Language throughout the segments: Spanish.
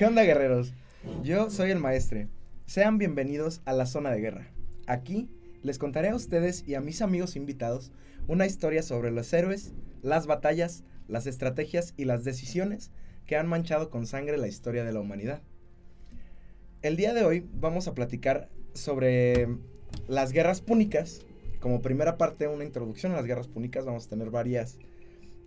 ¿Qué onda, guerreros? Yo soy el maestre. Sean bienvenidos a la zona de guerra. Aquí les contaré a ustedes y a mis amigos invitados una historia sobre los héroes, las batallas, las estrategias y las decisiones que han manchado con sangre la historia de la humanidad. El día de hoy vamos a platicar sobre las guerras púnicas. Como primera parte, una introducción a las guerras púnicas. Vamos a tener varias,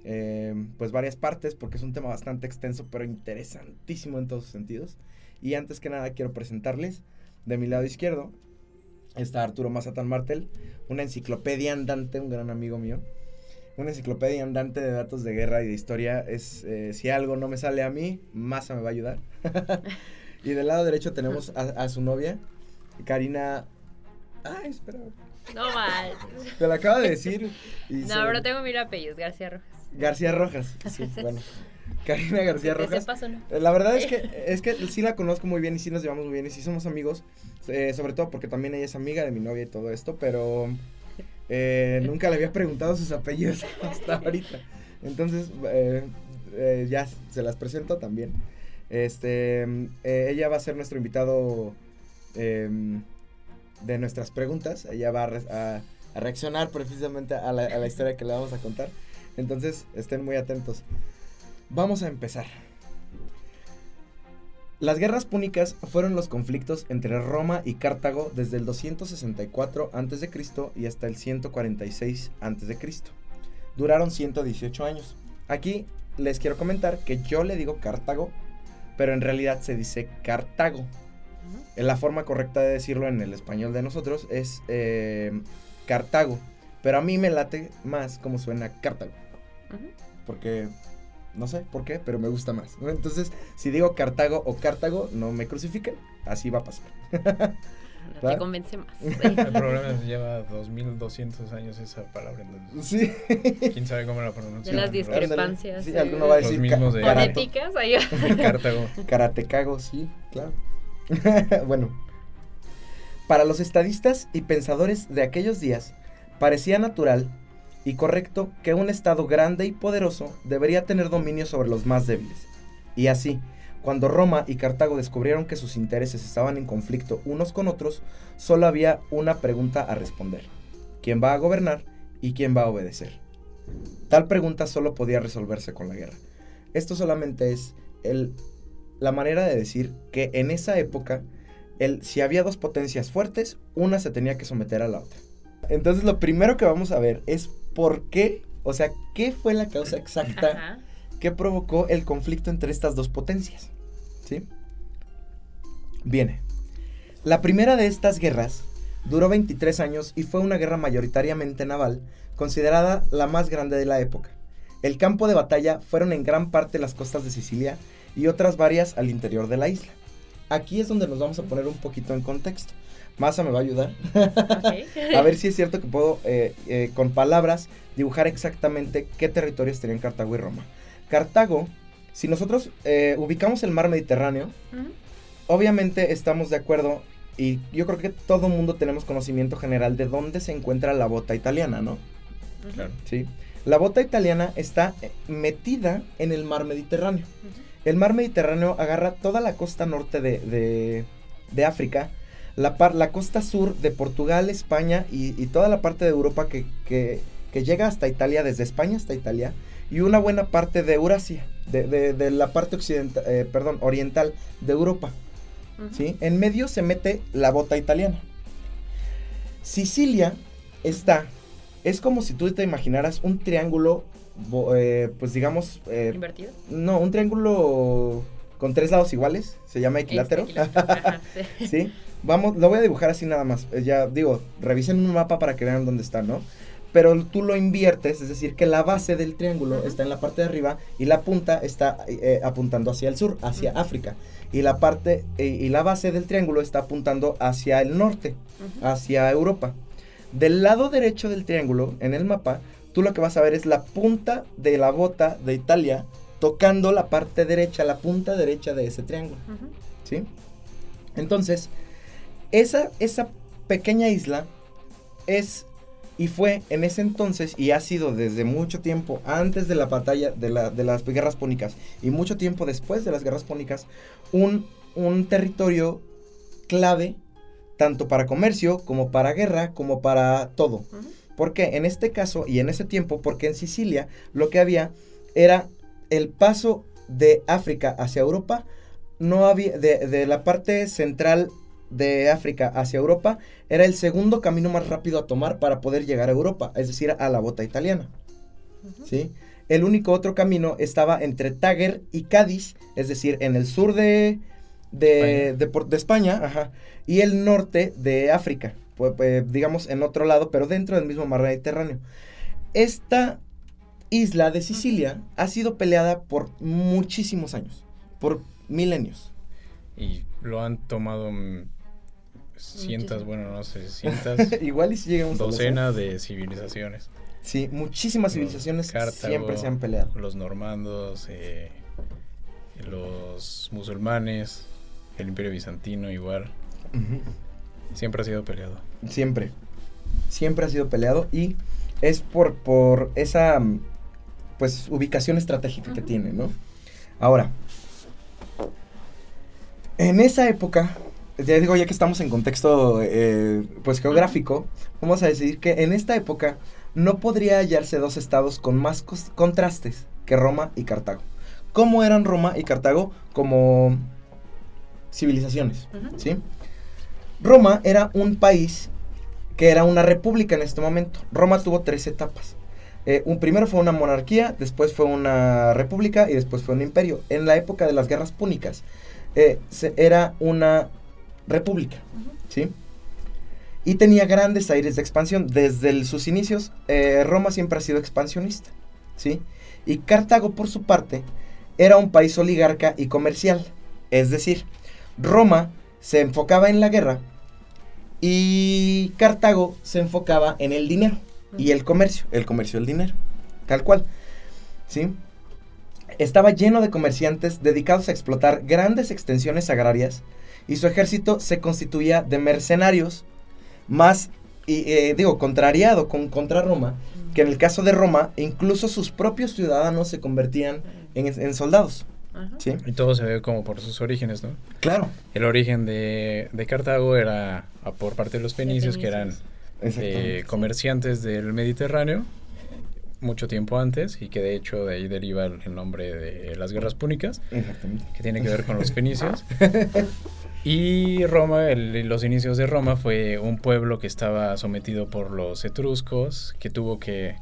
eh, pues varias partes porque es un tema bastante extenso, pero interesantísimo en todos sus sentidos. Y antes que nada quiero presentarles de mi lado izquierdo está Arturo Mazatán Martel, una enciclopedia andante, un gran amigo mío. Una enciclopedia andante de datos de guerra y de historia. Es, eh, si algo no me sale a mí, Maza me va a ayudar. y del lado derecho tenemos a, su novia, Karina. Ay, espera. No mal. Te lo acabo de decir. no, pero tengo mil apellidos, García Rojas. García Rojas, sí, bueno. Karina García Rojas. La verdad es que, es que sí la conozco muy bien y sí nos llevamos muy bien y sí somos amigos. Eh, sobre todo porque también ella es amiga de mi novia y todo esto, pero eh, nunca le había preguntado sus apellidos hasta ahorita. Entonces, eh, ya se las presento también. Este, ella va a ser nuestro invitado em, de nuestras preguntas. Ella va a, reaccionar precisamente a la, a la historia que le vamos a contar. Entonces, estén muy atentos. Vamos a empezar. Las guerras púnicas fueron los conflictos entre Roma y Cartago desde el 264 a.C. y hasta el 146 a.C. Duraron 118 años. Aquí les quiero comentar que yo le digo Cartago, pero en realidad se dice Cartago. La forma correcta de decirlo en el español de nosotros es eh, Cartago, pero a mí me late más como suena Cartago. Porque no sé por qué, pero me gusta más. Entonces, si digo Cartago o Cartago, no me crucifiquen. Así va a pasar. No te convence más. El problema es que lleva 2200 años esa palabra. sí. ¿Quién sabe cómo la pronuncia? De las discrepancias. Sí, alguno va a decir. Los mismos de Fonéticas. Cartago. Karatecago, sí, claro. bueno. Para los estadistas y pensadores de aquellos días, parecía natural y correcto que un Estado grande y poderoso debería tener dominio sobre los más débiles. Y así, cuando Roma y Cartago descubrieron que sus intereses estaban en conflicto unos con otros, solo había una pregunta a responder. ¿Quién va a gobernar y quién va a obedecer? Tal pregunta solo podía resolverse con la guerra. Esto solamente es el, la manera de decir que en esa época, el, si había dos potencias fuertes, una se tenía que someter a la otra. Entonces lo primero que vamos a ver es por qué, o sea, qué fue la causa exacta que provocó el conflicto entre estas dos potencias. ¿Sí? Viene. La primera de estas guerras duró 23 años y fue una guerra mayoritariamente naval, considerada la más grande de la época. El campo de batalla fueron en gran parte las costas de Sicilia y otras varias al interior de la isla. Aquí es donde nos vamos a poner un poquito en contexto. Masa me va a ayudar. a ver si es cierto que puedo, eh, eh, con palabras, dibujar exactamente qué territorios tenían Cartago y Roma. Cartago, si nosotros eh, ubicamos el mar Mediterráneo, obviamente estamos de acuerdo y yo creo que todo mundo tenemos conocimiento general de dónde se encuentra la bota italiana, ¿no? Claro. Sí. La bota italiana está metida en el mar Mediterráneo. El mar Mediterráneo agarra toda la costa norte de, de África la, la costa sur de Portugal, España y, toda la parte de Europa que, que, llega hasta Italia, desde España hasta Italia, y una buena parte de Eurasia, de, la parte occidental, eh, perdón, oriental de Europa. ¿sí? En medio se mete la bota italiana. Sicilia está, es como si tú te imaginaras un triángulo, eh, pues digamos... Eh, ¿Invertido? No, un triángulo con tres lados iguales, se llama equilátero. sí. Vamos, lo voy a dibujar así nada más. Eh, ya digo, revisen un mapa para que vean dónde está, ¿no? Pero tú lo inviertes, es decir, que la base del triángulo está en la parte de arriba y la punta está eh, apuntando hacia el sur, hacia África. Y la parte eh, y la base del triángulo está apuntando hacia el norte, hacia Europa. Del lado derecho del triángulo, en el mapa, tú lo que vas a ver es la punta de la bota de Italia tocando la parte derecha, la punta derecha de ese triángulo. ¿Sí? Entonces, esa, esa pequeña isla es Y fue en ese entonces, y ha sido desde mucho tiempo antes de la batalla de, la, de las guerras púnicas y mucho tiempo después de las guerras púnicas, un, un territorio clave tanto para comercio como para guerra como para todo. Porque en este caso y en ese tiempo, porque en Sicilia lo que había era el paso de África hacia Europa, no había, de, de la parte central de África hacia Europa era el segundo camino más rápido a tomar para poder llegar a Europa, es decir, a la bota italiana. ¿Sí? El único otro camino estaba entre Táger y Cádiz, es decir, en el sur de, de, España, de, España ajá, y el norte de África, pues, pues, digamos en otro lado, pero dentro del mismo mar Mediterráneo. Esta isla de Sicilia ha sido peleada por muchísimos años, por milenios. Y lo han tomado cientos, bueno, no sé, cientos. Igual y si llegamos docena de civilizaciones. Sí, muchísimas civilizaciones Cartago, siempre se han peleado. Los normandos, eh, los musulmanes, el imperio bizantino igual. Uh -huh. Siempre ha sido peleado. Siempre. Siempre ha sido peleado y es por, por esa pues ubicación estratégica uh -huh. que tiene, ¿no? Ahora, en esa época, ya digo, ya que estamos en contexto eh, pues geográfico, vamos a decir que en esta época no podría hallarse dos estados con más contrastes que Roma y Cartago. ¿Cómo eran Roma y Cartago como civilizaciones? Uh -huh. ¿sí? Roma era un país que era una república en este momento. Roma tuvo tres etapas. Eh, un, primero fue una monarquía, después fue una república y después fue un imperio. En la época de las guerras púnicas eh, se, era una república. ¿sí? Y tenía grandes aires de expansión. Desde el, sus inicios, eh, Roma siempre ha sido expansionista, ¿sí? Y Cartago, por su parte, era un país oligarca y comercial. Es decir, Roma se enfocaba en la guerra y Cartago se enfocaba en el dinero y el comercio, el comercio del dinero, tal cual, ¿sí? Estaba lleno de comerciantes dedicados a explotar grandes extensiones agrarias y su ejército se constituía de mercenarios más, y, eh, digo, contrariado con, contra Roma, que en el caso de Roma, incluso sus propios ciudadanos se convertían en, en soldados. ¿Sí? Y todo se ve como por sus orígenes, ¿no? Claro. El origen de, de Cartago era por parte de los fenicios, que eran eh, comerciantes del Mediterráneo mucho tiempo antes y que de hecho de ahí deriva el, el nombre de las guerras púnicas, que tiene que ver con los fenicios. Y Roma, el, los inicios de Roma fue un pueblo que estaba sometido por los etruscos, que tuvo que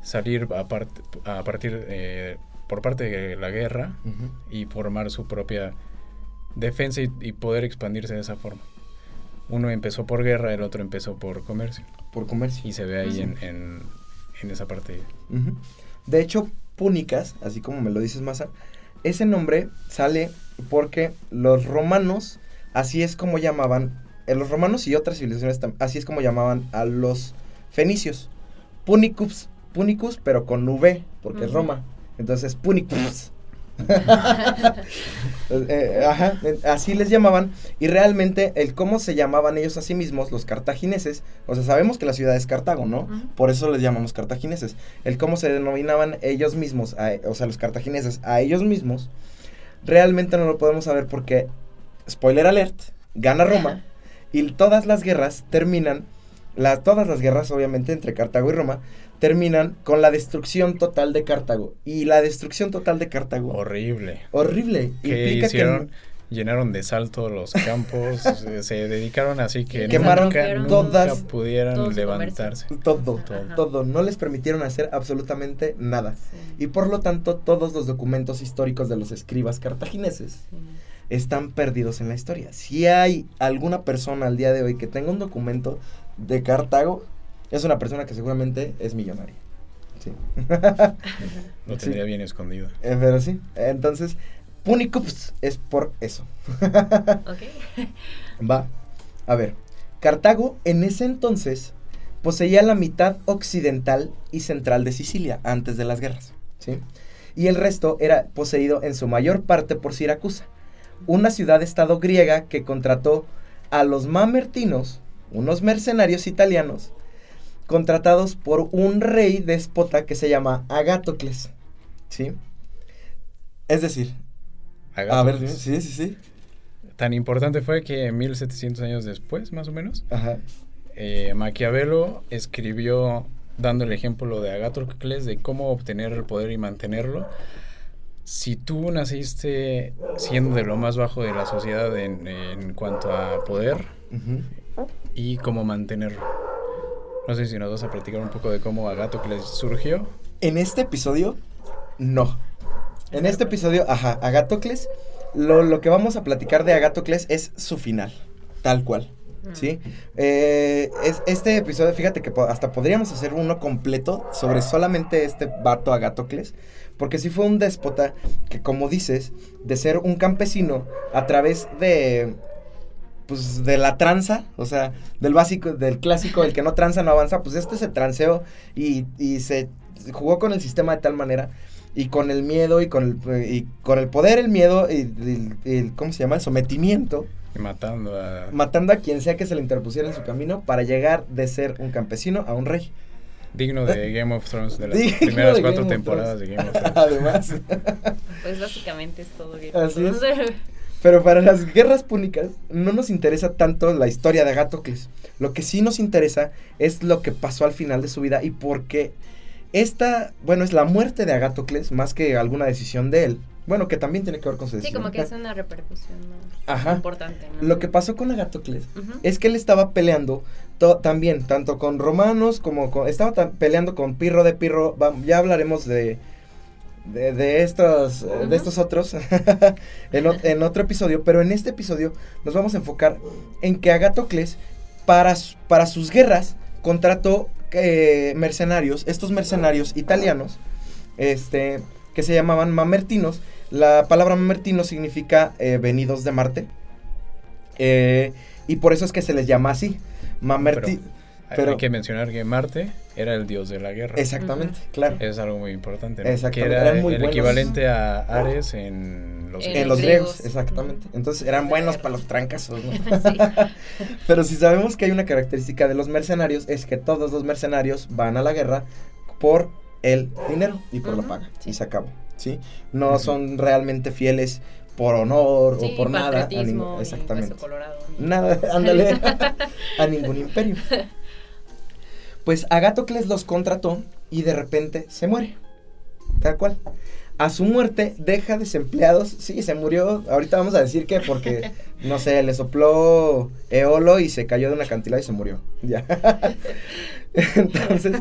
salir a, part, a partir eh, por parte de la guerra uh -huh. y formar su propia defensa y, y, poder expandirse de esa forma. Uno empezó por guerra, el otro empezó por comercio. Por comercio. Y se ve ahí uh -huh. en, en, en, esa parte. Uh -huh. De hecho, púnicas, así como me lo dices, Masa, ese nombre sale porque los romanos Así es como llamaban, eh, los romanos y otras civilizaciones, así es como llamaban a los fenicios. Punicus, punicus pero con V, porque uh -huh. es Roma. Entonces, punicus. eh, ajá, así les llamaban. Y realmente, el cómo se llamaban ellos a sí mismos, los cartagineses, o sea, sabemos que la ciudad es Cartago, ¿no? Uh -huh. Por eso les llamamos cartagineses. El cómo se denominaban ellos mismos, a, o sea, los cartagineses a ellos mismos, realmente no lo podemos saber porque spoiler alert, gana Roma y todas las guerras terminan, la, todas las guerras obviamente entre Cartago y Roma, terminan con la destrucción total de Cartago. Y la destrucción total de Cartago. Horrible. Horrible. ¿Qué hicieron? Que, llenaron de sal todos los campos, se, se, dedicaron así que quemaron nunca, todas, nunca pudieran levantarse. Todo, todo, todo, no les permitieron hacer absolutamente nada. Sí. Y por lo tanto, todos los documentos históricos de los escribas cartagineses sí están perdidos en la historia. Si hay alguna persona al día de hoy que tenga un documento de Cartago, es una persona que seguramente es millonaria. Sí. Lo tendría sí. bien escondido. Eh, pero sí. Entonces, Punicups es por eso. ok. Va. A ver. Cartago en ese entonces poseía la mitad occidental y central de Sicilia antes de las guerras. ¿sí? Y el resto era poseído en su mayor parte por Siracusa una ciudad-estado griega que contrató a los mamertinos, unos mercenarios italianos, contratados por un rey déspota que se llama Agatocles. ¿Sí? Es decir, a ver, sí, sí, sí. Tan importante fue que 1700 años después, más o menos, eh, Maquiavelo escribió dando el ejemplo de Agatocles de cómo obtener el poder y mantenerlo. Si tú naciste siendo de lo más bajo de la sociedad en, cuanto a poder y cómo mantenerlo. No sé si nos vas a platicar un poco de cómo Agatocles surgió. En este episodio, no. En este episodio, ajá, Agatocles, lo, lo que vamos a platicar de Agatocles es su final, tal cual. ¿Sí? Eh, es, este episodio, fíjate que hasta podríamos hacer uno completo sobre solamente este vato Agatocles, porque sí fue un déspota que, como dices, de ser un campesino a través de, pues, de la tranza, o sea, del básico, del clásico, el que no tranza no avanza, pues este se transeó y, y se jugó con el sistema de tal manera y con el miedo y con el, y con el poder, el miedo y, el, ¿cómo se llama? El sometimiento Matando a... Matando a quien sea que se le interpusiera en su camino para llegar de ser un campesino a un rey. Digno de Game of Thrones, de las primeras cuatro temporadas de Game of Thrones. Además. Pues básicamente es todo Game of Thrones. Pero para las guerras púnicas no nos interesa tanto la historia de Agatocles. Lo que sí nos interesa es lo que pasó al final de su vida y por qué esta, bueno, es la muerte de Agatocles más que alguna decisión de él. Bueno, que también tiene que ver con su decisión. Sí, como que es una repercusión importante. Lo que pasó con Agatocles es que él estaba peleando también, tanto con romanos como con... Estaba peleando con Pirro de Pirro. ya hablaremos de, de, estos, de estos otros en, otro episodio. Pero en este episodio nos vamos a enfocar en que Agatocles, para, para sus guerras, contrató eh, mercenarios, estos mercenarios italianos, este, que se llamaban mamertinos, la palabra mamertino significa eh, venidos de Marte. Eh, y por eso es que se les llama así. Mamerti pero, hay que mencionar que Marte era el dios de la guerra. Exactamente, claro. Es algo muy importante. Que era el equivalente a Ares en los, en los griegos. Exactamente. Entonces eran buenos para los trancas. Pero si sabemos que hay una característica de los mercenarios es que todos los mercenarios van a la guerra por el dinero y por la paga. Y se acabó. ¿sí? No son realmente fieles por honor o por nada. A exactamente. nada, ándale, a ningún imperio. Pues Agatocles los contrató y de repente se muere. Tal cual. A su muerte deja desempleados. Sí, se murió. Ahorita vamos a decir que porque, no sé, le sopló Eolo y se cayó de una cantidad y se murió. Ya. Entonces,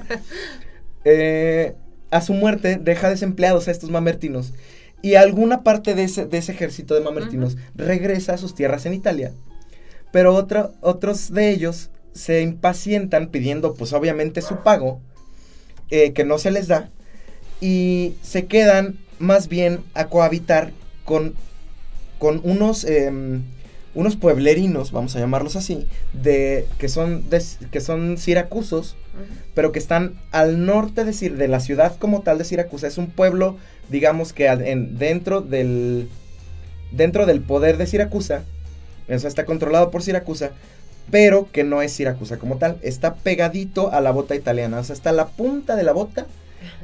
eh, a su muerte deja desempleados a estos mamertinos y alguna parte de ese, de ese ejército de mamertinos regresa a sus tierras en Italia. Pero otros de ellos se impacientan pidiendo pues obviamente su pago, eh, que no se les da, y se quedan más bien a cohabitar con, con unos, em, unos pueblerinos, vamos a llamarlos así, de, que, son que son siracusos, pero que están al norte de, de la ciudad como tal de Siracusa. Es un pueblo, digamos que en, dentro, del, dentro del poder de Siracusa, o sea, está controlado por Siracusa, pero que no es Siracusa como tal. Está pegadito a la bota italiana, o sea, está a la punta de la bota.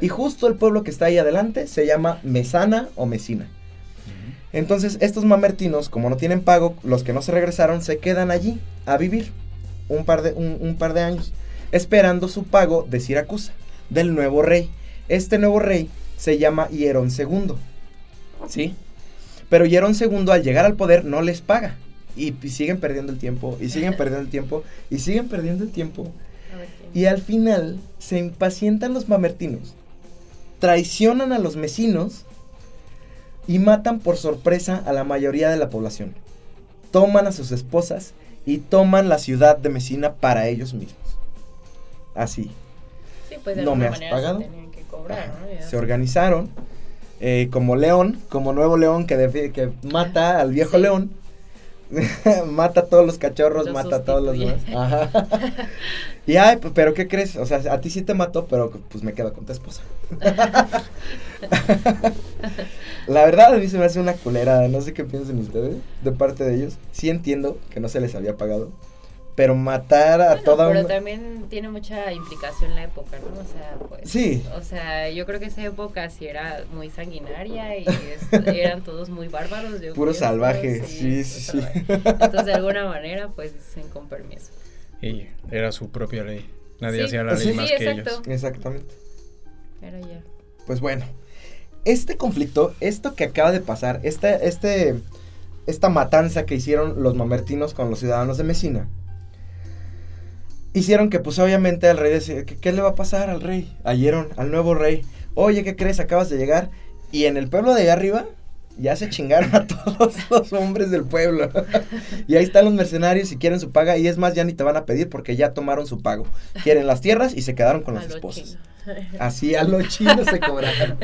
Y justo el pueblo que está ahí adelante se llama Mesana o Mesina. Entonces, estos mamertinos, como no tienen pago, los que no se regresaron, se quedan allí a vivir un par de, un par de años esperando su pago de Siracusa, del nuevo rey. Este nuevo rey se llama Hierón II. ¿Sí? Pero Hierón II al llegar al poder no les paga. Y, siguen perdiendo el tiempo, y siguen perdiendo el tiempo, y siguen perdiendo el tiempo. Y al final se impacientan los mamertinos, traicionan a los mesinos y matan por sorpresa a la mayoría de la población. Toman a sus esposas y toman la ciudad de Mesina para ellos mismos así. Pues, no me has pagado. Se, organizaron eh, como león, como nuevo león que, que mata al viejo león. mata a todos los cachorros, mata a todos los demás. y ay, pero ¿qué crees? O sea, a ti sí te mató, pero pues me quedo con tu esposa. La verdad a mí se me hace una culera, no sé qué piensan ustedes de parte de ellos. Sí entiendo que no se les había pagado, pero matar a toda pero también tiene mucha implicación la época, ¿no? O sea, pues... Sí. O sea, yo creo que esa época sí era muy sanguinaria y eran todos muy bárbaros. Puro salvaje, sí, sí, sí. Entonces, de alguna manera, pues, dicen con permiso. Y era su propia ley. Nadie hacía la ley más que ellos. Exactamente. Era ya. Pues bueno, este conflicto, esto que acaba de pasar, este, este, esta matanza que hicieron los mamertinos con los ciudadanos de Mesina, hicieron que pues obviamente al rey decía, ¿qué, le va a pasar al rey? Ayeron al nuevo rey, oye, ¿qué crees? Acabas de llegar y en el pueblo de allá arriba ya se chingaron a todos los hombres del pueblo. y ahí están los mercenarios y quieren su paga y es más, ya ni te van a pedir porque ya tomaron su pago. Quieren las tierras y se quedaron con los esposos. Así a los chinos se cobraron.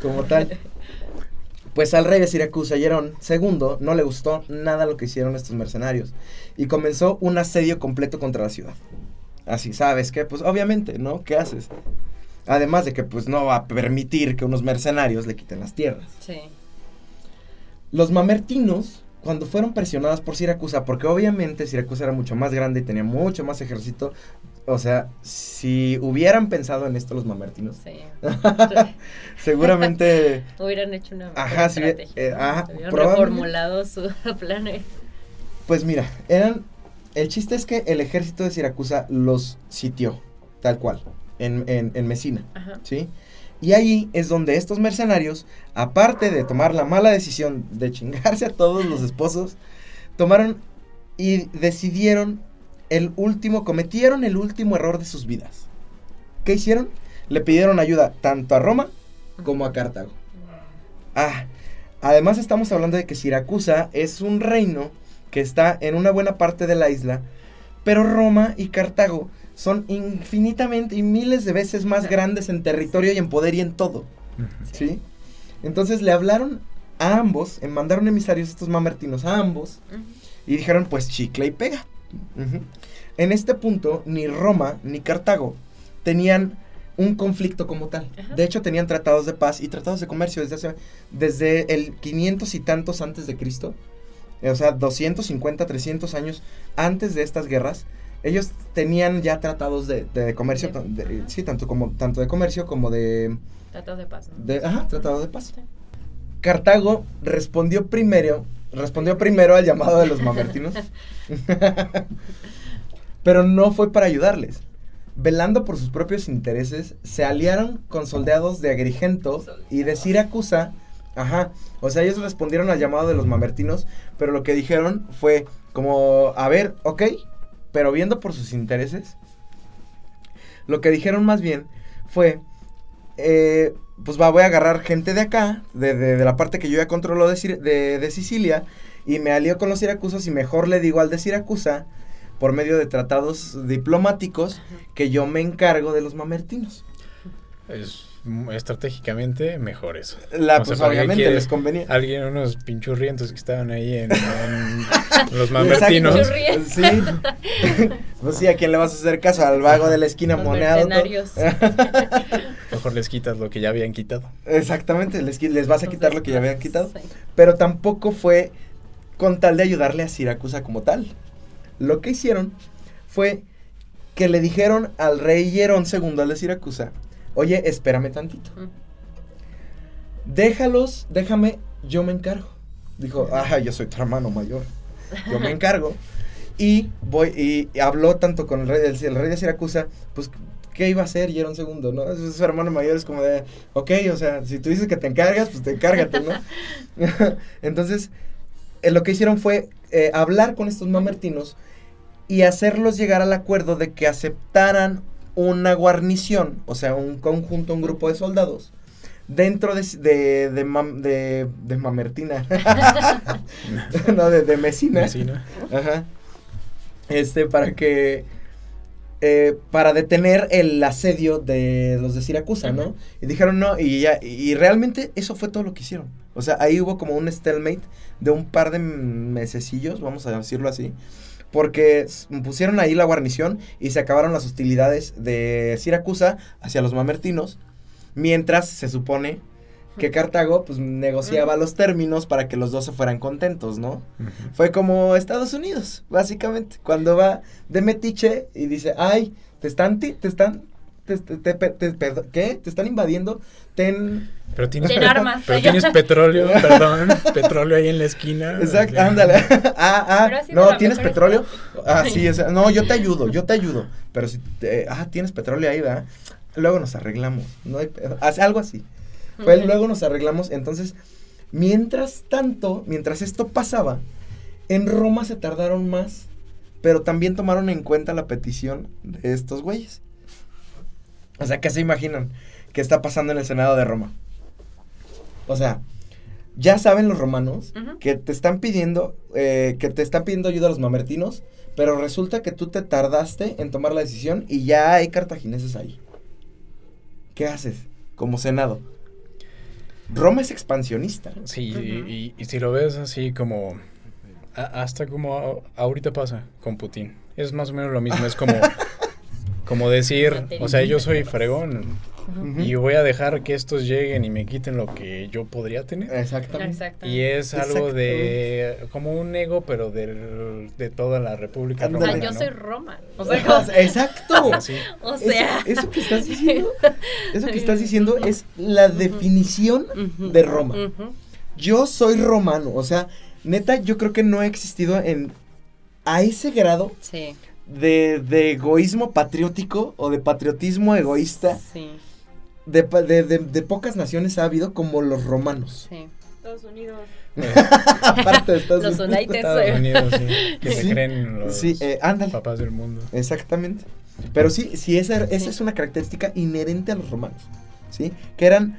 Como tal. Pues al rey de Siracusa, Yerón II, no le gustó nada lo que hicieron estos mercenarios y comenzó un asedio completo contra la ciudad. Así, ¿sabes qué? Pues obviamente, ¿no? ¿Qué haces? Además de que pues no va a permitir que unos mercenarios le quiten las tierras. Sí. Los mamertinos, cuando fueron presionados por Siracusa, porque obviamente Siracusa era mucho más grande y tenía mucho más ejército, o sea, si hubieran pensado en esto los mamertinos, sí. seguramente hubieran hecho una ajá, sí, eh, ajá, reformulado su plan. Pues mira, eran el chiste es que el ejército de Siracusa los sitió, tal cual, en, en, en Mesina, ajá. ¿sí? Y ahí es donde estos mercenarios, aparte de tomar la mala decisión de chingarse a todos los esposos, tomaron y decidieron el último, cometieron el último error de sus vidas. ¿Qué hicieron? Le pidieron ayuda tanto a Roma como a Cartago. Ah, además estamos hablando de que Siracusa es un reino que está en una buena parte de la isla, pero Roma y Cartago son infinitamente y miles de veces más grandes en territorio y en poder y en todo. ¿Sí? Entonces le hablaron a ambos, mandaron emisarios estos mamertinos a ambos y dijeron pues chicle y pega. En este punto, ni Roma ni Cartago tenían un conflicto como tal. De hecho, tenían tratados de paz y tratados de comercio desde, hace, desde el 500 y tantos antes de Cristo. O sea, 250, 300 años antes de estas guerras. Ellos tenían ya tratados de, comercio, sí, tanto, como, tanto de comercio como de... Tratados de paz. De, ajá, tratados de paz. Cartago respondió primero respondió primero al llamado de los mamertinos. Pero no fue para ayudarles. Velando por sus propios intereses, se aliaron con soldados de Agrigento y de Siracusa. Ajá. O sea, ellos respondieron al llamado de los mamertinos, pero lo que dijeron fue como, a ver, ok, pero viendo por sus intereses, lo que dijeron más bien fue, eh, pues va, voy a agarrar gente de acá, de, la parte que yo ya controlo de, de, Sicilia, y me alío con los siracusos y mejor le digo al de Siracusa, por medio de tratados diplomáticos, que yo me encargo de los mamertinos. Es estratégicamente mejor eso. La, pues obviamente les convenía. Alguien, unos pinchurrientos que estaban ahí en, los mamertinos. sí. pues sí, ¿a quién le vas a hacer caso? Al vago de la esquina moneado. Mejor les quitas lo que ya habían quitado. Exactamente, les, les vas a quitar lo que ya habían quitado. Pero tampoco fue con tal de ayudarle a Siracusa como tal. Lo que hicieron fue que le dijeron al rey Hierón II, al de Siracusa, oye, espérame tantito. Déjalos, déjame, yo me encargo. Dijo, ajá, yo soy tu hermano mayor. Yo me encargo. Y voy, y habló tanto con el rey, el, rey de Siracusa, pues, ¿qué iba a hacer? Y era un segundo, ¿no? Su hermano mayor es como de, ok, o sea, si tú dices que te encargas, pues te encárgate, ¿no? Entonces, eh, lo que hicieron fue eh, hablar con estos mamertinos y hacerlos llegar al acuerdo de que aceptaran una guarnición, o sea, un conjunto, un grupo de soldados, dentro de, de, de, de, Mamertina, no, de, de Mesina, Mesina. Ajá. Este, para que, eh, para detener el asedio de los de Siracusa, ¿no? Y dijeron no, y ya, y realmente eso fue todo lo que hicieron. O sea, ahí hubo como un stalemate de un par de mesecillos, vamos a decirlo así, porque pusieron ahí la guarnición y se acabaron las hostilidades de Siracusa hacia los mamertinos, mientras se supone que Cartago pues negociaba los términos para que los dos se fueran contentos, ¿no? Fue como Estados Unidos, básicamente, cuando va de metiche y dice, ay, te están, te están, te, ¿qué? Te están invadiendo, ten... Pero tienes, armas. Pero tienes petróleo, perdón, petróleo ahí en la esquina. Exacto, ándale. ah, ah, no, ¿tienes petróleo? Ah, sí, no, yo te ayudo, yo te ayudo. Pero si, ah, tienes petróleo ahí, ¿verdad? Luego nos arreglamos, no hay, algo así. Pues luego nos arreglamos. Entonces, mientras tanto, mientras esto pasaba, en Roma se tardaron más, pero también tomaron en cuenta la petición de estos güeyes. O sea, ¿qué se imaginan? ¿Qué está pasando en el Senado de Roma? O sea, ya saben los romanos que te están pidiendo, eh, que te están pidiendo ayuda a los mamertinos, pero resulta que tú te tardaste en tomar la decisión y ya hay cartagineses ahí. ¿Qué haces como Senado? Roma es expansionista. Sí, y, si lo ves así como, hasta como ahorita pasa con Putin, es más o menos lo mismo, es como, como decir, o sea, yo soy fregón, y voy a dejar que estos lleguen y me quiten lo que yo podría tener. Exactamente. Y es algo de como un ego, pero del, de toda la República Romana. O sea, yo soy Roma. O sea, exacto. O sea, eso, que estás diciendo, eso que estás diciendo es la definición de Roma. Yo soy romano, o sea, neta, yo creo que no ha existido en a ese grado de, de, egoísmo patriótico o de patriotismo egoísta sí de, de, de, pocas naciones ha habido como los romanos. Sí. Estados Unidos. Aparte de Estados los Unidos. Estados Unidos, sí. Que se creen los sí, eh, papás del mundo. Exactamente. Pero sí, sí, esa, esa es una característica inherente a los romanos. ¿Sí? Que eran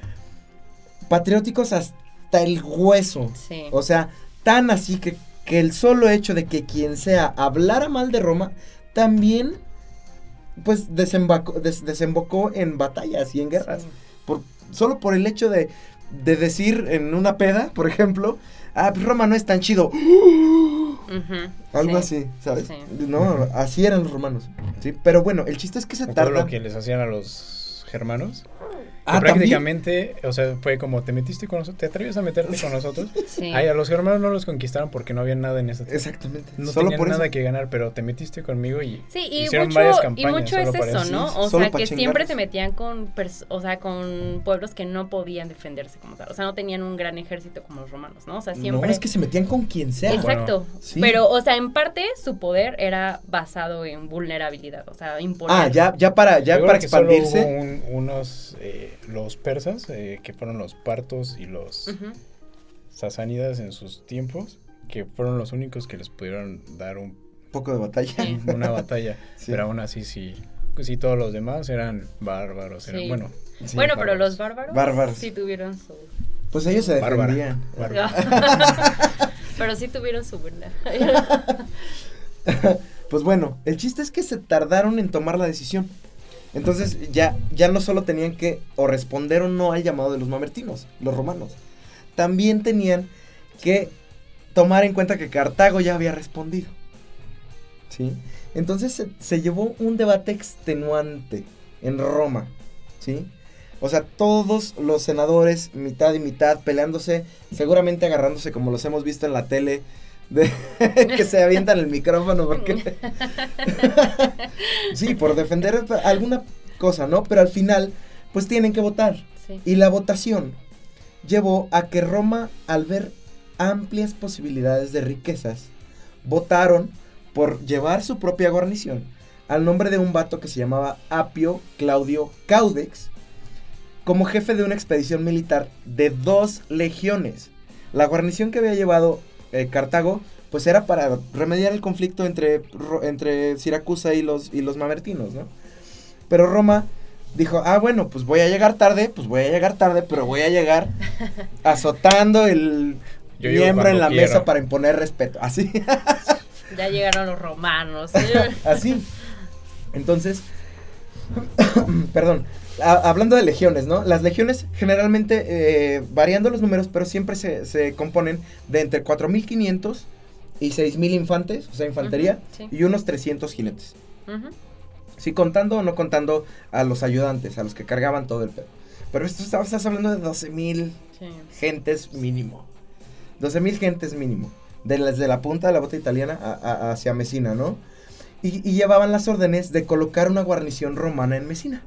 patrióticos hasta el hueso. Sí. O sea, tan así que, que el solo hecho de que quien sea hablara mal de Roma también pues desembocó en batallas y en guerras. Por, solo por el hecho de, de, decir en una peda, por ejemplo, ah, pues Roma no es tan chido. Algo así, ¿sabes? No, así eran los romanos. ¿sí? Pero bueno, el chiste es que se tarda. lo que les hacían a los germanos? Ah, prácticamente, o sea, fue como, ¿te metiste con nosotros? ¿Te atreves a meterte con nosotros? sí. Ay, a los hermanos no los conquistaron porque no había nada en esa Exactamente. No Solo tenían nada que ganar, pero te metiste conmigo y sí, y hicieron mucho, varias campañas. Y mucho es eso, ¿no? o sea, que siempre se metían con, o sea, con pueblos que no podían defenderse como tal. O sea, no tenían un gran ejército como los romanos, ¿no? O sea, siempre... No, es que se metían con quien sea. Exacto. Pero, o sea, en parte su poder era basado en vulnerabilidad, o sea, imponer. Ah, ya, ya para, ya para expandirse. unos... Eh, los persas, eh, que fueron los partos y los sasánidas en sus tiempos, que fueron los únicos que les pudieron dar un poco de batalla. Una batalla. Pero aún así sí, pues sí todos los demás eran bárbaros. Eran, bueno, bueno pero los bárbaros, sí tuvieron su... Pues ellos se defendían. pero sí tuvieron su verdad. pues bueno, el chiste es que se tardaron en tomar la decisión. Entonces ya, ya no solo tenían que o responder o no al llamado de los mamertinos, los romanos. También tenían que tomar en cuenta que Cartago ya había respondido. ¿Sí? Entonces se, llevó un debate extenuante en Roma. ¿Sí? O sea, todos los senadores, mitad y mitad, peleándose, seguramente agarrándose como los hemos visto en la tele, de que se avientan el micrófono porque sí por defender alguna cosa no pero al final pues tienen que votar. Y la votación llevó a que Roma al ver amplias posibilidades de riquezas votaron por llevar su propia guarnición al nombre de un vato que se llamaba Apio Claudio Caudex como jefe de una expedición militar de dos legiones. La guarnición que había llevado eh, Cartago, pues era para remediar el conflicto entre, entre Siracusa y los, y los mamertinos, ¿no? Pero Roma dijo, ah, bueno, pues voy a llegar tarde, pues voy a llegar tarde, pero voy a llegar azotando el miembro en la mesa para imponer respeto. Así. ya llegaron los romanos. Así. Entonces, perdón, hablando de legiones, ¿no? Las legiones generalmente, eh, variando los números, pero siempre se, componen de entre 4.500 y 6.000 infantes, o sea, infantería, y unos 300 jinetes. Sí, contando o no contando a los ayudantes, a los que cargaban todo el pedo. Pero esto estás hablando de 12 mil gentes mínimo. 12 mil gentes mínimo. Desde la punta de la bota italiana hacia Mesina, ¿no? Y, llevaban las órdenes de colocar una guarnición romana en Mesina.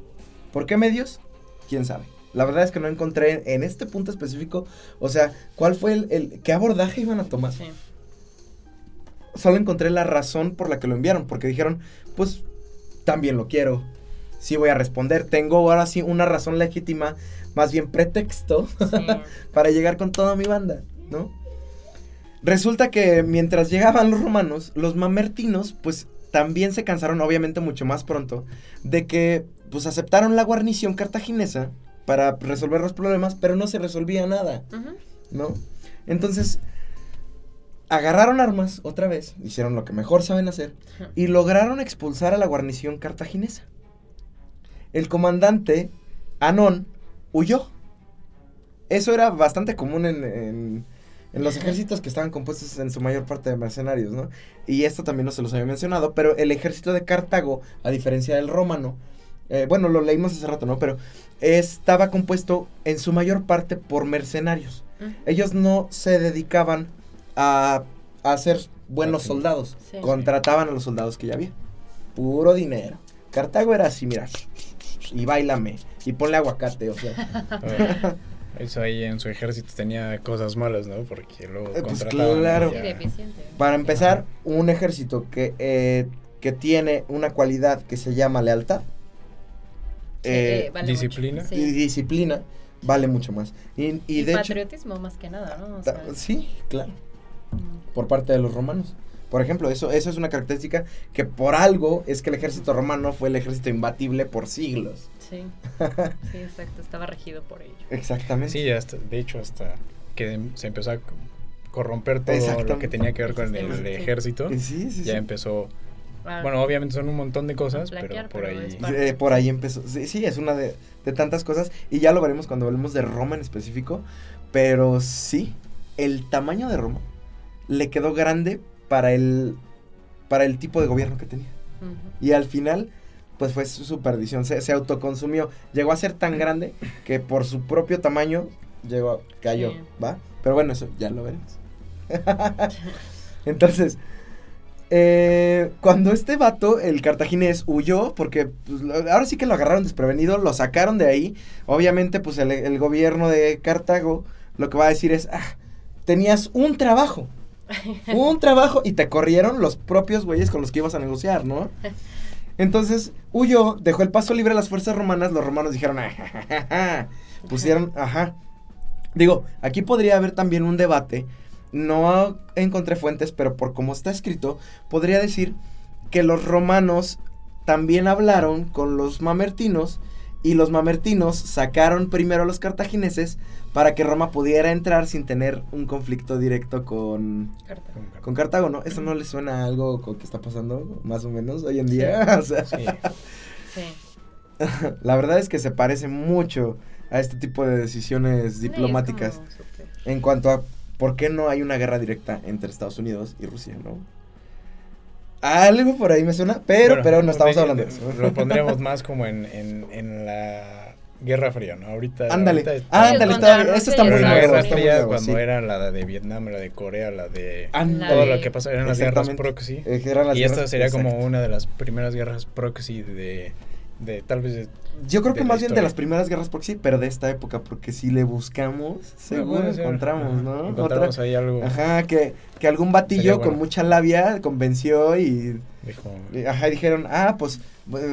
¿Por qué medios? ¿Quién sabe? La verdad es que no encontré en este punto específico, o sea, cuál fue el, qué abordaje iban a tomar. Sí. Solo encontré la razón por la que lo enviaron, porque dijeron, pues también lo quiero. Sí voy a responder. Tengo ahora sí una razón legítima, más bien pretexto, para llegar con toda mi banda, ¿no? Resulta que mientras llegaban los romanos, los mamertinos, pues también se cansaron, obviamente mucho más pronto, de que pues aceptaron la guarnición cartaginesa para resolver los problemas, pero no se resolvía nada, ¿no? Entonces, agarraron armas otra vez, hicieron lo que mejor saben hacer, y lograron expulsar a la guarnición cartaginesa. El comandante, Anón, huyó. Eso era bastante común en en los ejércitos que estaban compuestos en su mayor parte de mercenarios, ¿no? Y esto también no se los había mencionado, pero el ejército de Cartago, a diferencia del romano, eh, bueno, lo leímos hace rato, ¿no? Pero estaba compuesto en su mayor parte por mercenarios. Ellos no se dedicaban a, a ser buenos soldados, contrataban a los soldados que ya había. Puro dinero. Cartago era así, mira, y bailame, y ponle aguacate, o sea. Eso ahí en su ejército tenía cosas malas, ¿no? Porque luego eh, pues claro. Para empezar, un ejército que, eh, que tiene una cualidad que se llama lealtad. Eh, disciplina. Y disciplina vale mucho más. Y, y, de patriotismo más que nada, ¿no? sí, claro. Mm. Por parte de los romanos. Por ejemplo, eso, eso es una característica que por algo es que el ejército romano fue el ejército imbatible por siglos. Sí, sí, exacto, estaba regido por ello. Exactamente. Sí, hasta, de hecho, hasta que se empezó a corromper todo lo que tenía que ver con el, ejército, ya empezó... Bueno, obviamente son un montón de cosas, pero por ahí... Eh, por ahí empezó. Sí, es una de, de tantas cosas. Y ya lo veremos cuando hablemos de Roma en específico. Pero sí, el tamaño de Roma le quedó grande para el, para el tipo de gobierno que tenía. Y al final, pues fue su perdición, se, se, autoconsumió. Llegó a ser tan grande que por su propio tamaño llegó, cayó, ¿va? Pero bueno, eso ya lo veremos. Entonces, eh, cuando este vato, el cartaginés, huyó, porque pues, ahora sí que lo agarraron desprevenido, lo sacaron de ahí. Obviamente, pues el, el gobierno de Cartago lo que va a decir es, ah, tenías un trabajo un trabajo y te corrieron los propios güeyes con los que ibas a negociar, ¿no? Entonces huyó, dejó el paso libre a las fuerzas romanas, los romanos dijeron, ah, pusieron, ajá. Digo, aquí podría haber también un debate, no encontré fuentes, pero por cómo está escrito, podría decir que los romanos también hablaron con los mamertinos y los mamertinos sacaron primero a los cartagineses para que Roma pudiera entrar sin tener un conflicto directo con Cartago, con Cartago ¿no? ¿Eso no le suena a algo que está pasando más o menos hoy en día? Sí. sí. La verdad es que se parece mucho a este tipo de decisiones diplomáticas en cuanto a por qué no hay una guerra directa entre Estados Unidos y Rusia, ¿no? Algo por ahí me suena, pero, pero no estamos hablando de eso. Lo pondremos más como en, en, en la Guerra Fría, ¿no? Ahorita. Ándale. Ándale, está, eso está muy nuevo. Guerra Fría, cuando era la de Vietnam, la de Corea, la de. Todo lo que pasó, eran las guerras proxy. Eh, y esta sería como una de las primeras guerras proxy de de tal vez yo creo que más bien de las primeras guerras proxy pero de esta época porque si le buscamos seguro encontramos no encontramos ahí algo. Ajá que, que algún batillo con mucha labia convenció y Dijo, ajá dijeron ah pues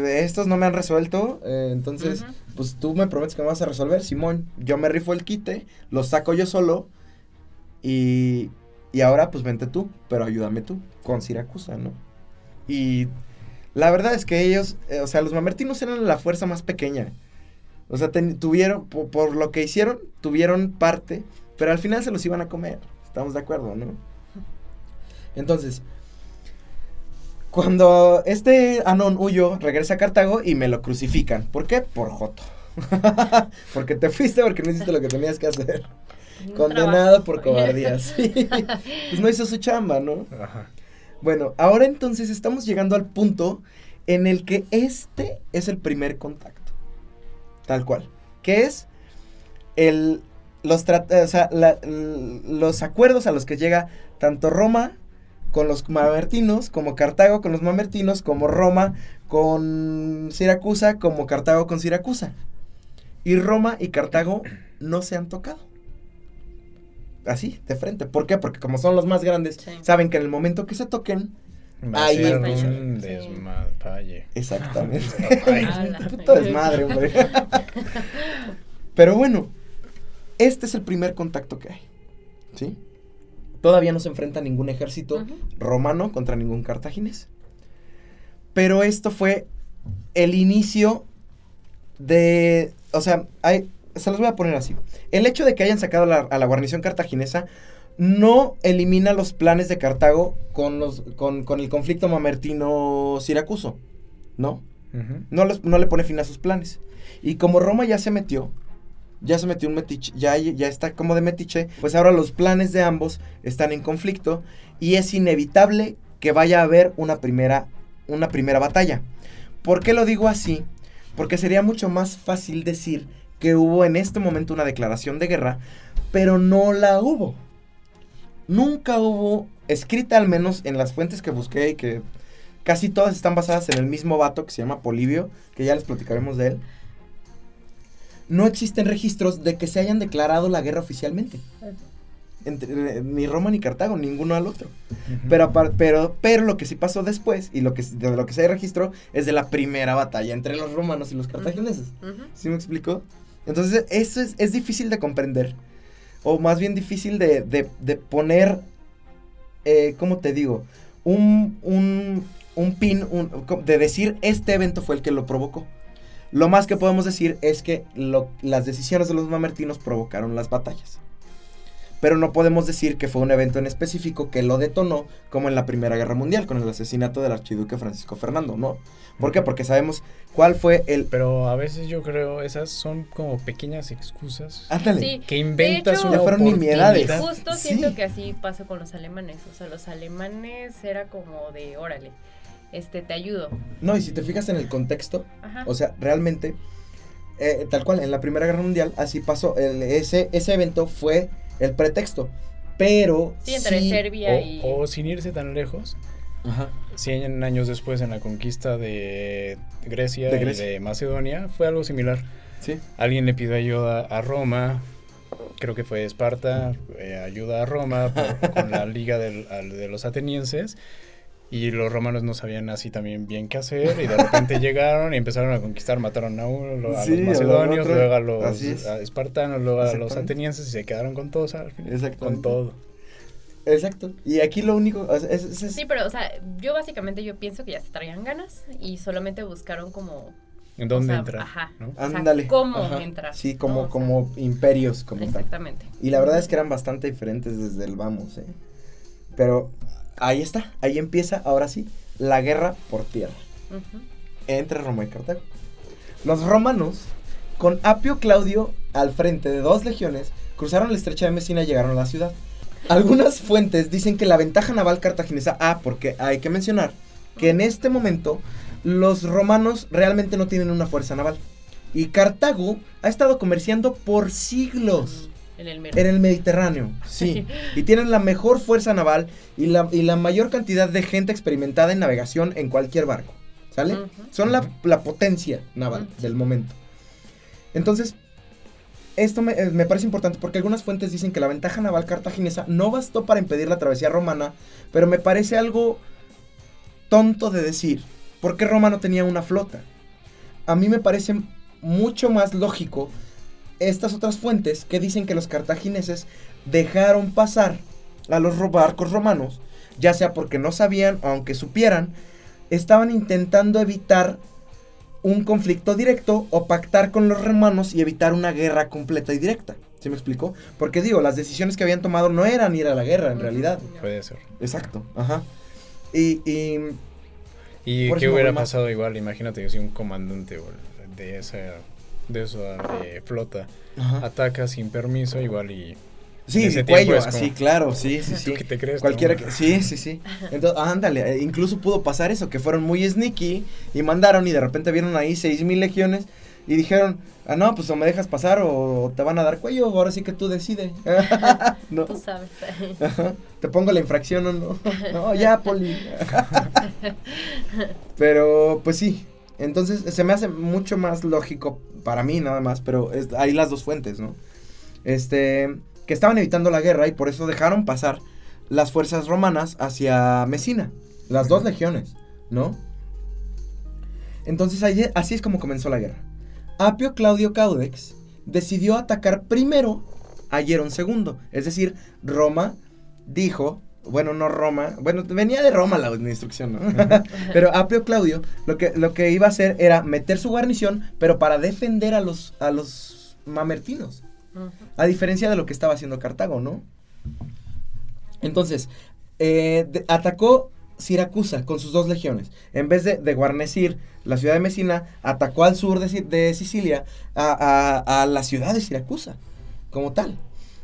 estos no me han resuelto eh, entonces pues tú me prometes que me vas a resolver Simón. Yo me rifo el quite lo saco yo solo y y ahora pues vente tú pero ayúdame tú con Siracusa no y la verdad es que ellos, eh, o sea, los mamertinos eran la fuerza más pequeña. O sea, tuvieron, por, lo que hicieron, tuvieron parte, pero al final se los iban a comer. Estamos de acuerdo, ¿no? Entonces, cuando este Anón huyó, regresa a Cartago y me lo crucifican. ¿Por qué? Por Joto. porque te fuiste porque no hiciste lo que tenías que hacer. Condenado por cobardía. pues no hizo su chamba, ¿no? Ajá. Bueno, ahora entonces estamos llegando al punto en el que este es el primer contacto. Tal cual. que es el, los, los acuerdos a los que llega tanto Roma con los mamertinos, como Cartago con los mamertinos, como Roma con Siracusa, como Cartago con Siracusa. Y Roma y Cartago no se han tocado. Así, de frente. ¿Por qué? Porque como son los más grandes, saben que en el momento que se toquen, ahí un desmadre. Exactamente. Puto desmadre, hombre. Pero bueno, este es el primer contacto que hay. ¿Sí? Todavía no se enfrenta ningún ejército romano contra ningún cartaginés. Pero esto fue el inicio de... O sea, hay, se los voy a poner así. El hecho de que hayan sacado a la guarnición cartaginesa no elimina los planes de Cartago con, los, con, el conflicto mamertino-siracuso, ¿no? no, no le pone fin a sus planes. Y como Roma ya se metió, ya se metió un metiche, ya, ya está como de metiche, pues ahora los planes de ambos están en conflicto y es inevitable que vaya a haber una primera, una primera batalla. ¿Por qué lo digo así? Porque sería mucho más fácil decir que hubo en este momento una declaración de guerra, pero no la hubo. Nunca hubo, escrita al menos en las fuentes que busqué y que casi todas están basadas en el mismo vato que se llama Polibio, que ya les platicaremos de él no existen registros de que se hayan declarado la guerra oficialmente. Entre, ni Roma ni Cartago, ninguno al otro. pero, pero, pero lo que sí pasó después y lo que, de lo que se registró es de la primera batalla entre los romanos y los cartagineses. ¿Sí me explicó? Entonces, eso es, difícil de comprender. O más bien difícil de, poner, eh, ¿cómo te digo? Un, un, un pin, de decir este evento fue el que lo provocó. Lo más que podemos decir es que las decisiones de los mamertinos provocaron las batallas. Pero no podemos decir que fue un evento en específico que lo detonó, como en la Primera Guerra Mundial, con el asesinato del archiduque Francisco Fernando, ¿no? ¿Por qué? Porque sabemos cuál fue el... Pero a veces yo creo, esas son como pequeñas excusas. Ándale. Que inventas una fueron nimiedades. justo siento que así pasó con los alemanes. O sea, los alemanes era como de, órale, este, te ayudo. No, y si te fijas en el contexto, o sea, realmente, eh, tal cual, en la Primera Guerra Mundial, así pasó, ese, ese evento fue el pretexto, pero... Sí, entre Serbia y... O sin irse tan lejos, Ajá. 100 años después en la conquista de Grecia, y de Macedonia, fue algo similar. Sí. Alguien le pidió ayuda a Roma, creo que fue Esparta, eh, ayuda a Roma con la liga de los atenienses y los romanos no sabían así también bien qué hacer y de repente llegaron y empezaron a conquistar, mataron a uno, a los macedonios, luego a los espartanos, luego a los atenienses y se quedaron con todos al final, con todo. Exacto. Y aquí lo único es, Sí, pero o sea, yo básicamente yo pienso que ya se traían ganas y solamente buscaron como ¿En dónde entrar? Ajá. Ándale. ¿Cómo entrar? Sí, como, como imperios, como Exactamente. Y la verdad es que eran bastante diferentes desde el vamos, ¿eh? Pero ahí está, ahí empieza ahora sí la guerra por tierra entre Roma y Cartago. Los romanos, con Apio Claudio al frente de dos legiones, cruzaron la estrecha de Messina y llegaron a la ciudad. Algunas fuentes dicen que la ventaja naval cartaginesa, ah, porque hay que mencionar que en este momento los romanos realmente no tienen una fuerza naval. Y Cartago ha estado comerciando por siglos. En el, Mediterráneo, sí. y tienen la mejor fuerza naval y la, y la, mayor cantidad de gente experimentada en navegación en cualquier barco. ¿Sale? Son la, potencia naval del momento. Entonces, esto me, eh, me, parece importante porque algunas fuentes dicen que la ventaja naval cartaginesa no bastó para impedir la travesía romana, pero me parece algo tonto de decir. porque Roma no tenía una flota? A mí me parece mucho más lógico estas otras fuentes que dicen que los cartagineses dejaron pasar a los barcos romanos, ya sea porque no sabían o aunque supieran, estaban intentando evitar un conflicto directo o pactar con los romanos y evitar una guerra completa y directa. ¿Sí me explico? Porque digo, las decisiones que habían tomado no eran ir a la guerra en realidad. Puede ser. Exacto, ajá. Y... ¿Y, qué hubiera pasado igual? Imagínate que si un comandante de esa de esa eh, flota ataca sin permiso, igual y. Sí, de cuello, así, claro, sí, sí, sí. ¿Qué te crees? Cualquiera que, sí, sí, sí. Entonces, ándale, eh, incluso pudo pasar eso, que fueron muy sneaky y mandaron y de repente vieron ahí seis mil legiones y dijeron, ah, no, pues o me dejas pasar o te van a dar cuello, ahora sí que tú decides. ¿No? Tú sabes. Te pongo la infracción o no. no, ya, Poli. pero, pues sí. Entonces, se me hace mucho más lógico para mí nada más, pero hay las dos fuentes, ¿no? Este, que estaban evitando la guerra y por eso dejaron pasar las fuerzas romanas hacia Mesina, las dos legiones, ¿no? Entonces así es como comenzó la guerra. Apio Claudio Caudex decidió atacar primero a Hierón II, es decir, Roma dijo, bueno, no Roma, bueno, venía de Roma la instrucción, ¿no? pero Apio Claudio lo que, lo que iba a hacer era meter su guarnición, pero para defender a los, a los mamertinos, a diferencia de lo que estaba haciendo Cartago, ¿no? Entonces, eh, atacó Siracusa con sus dos legiones. En vez de, guarnecir la ciudad de Mesina, atacó al sur de, Sicilia a, la ciudad de Siracusa, como tal.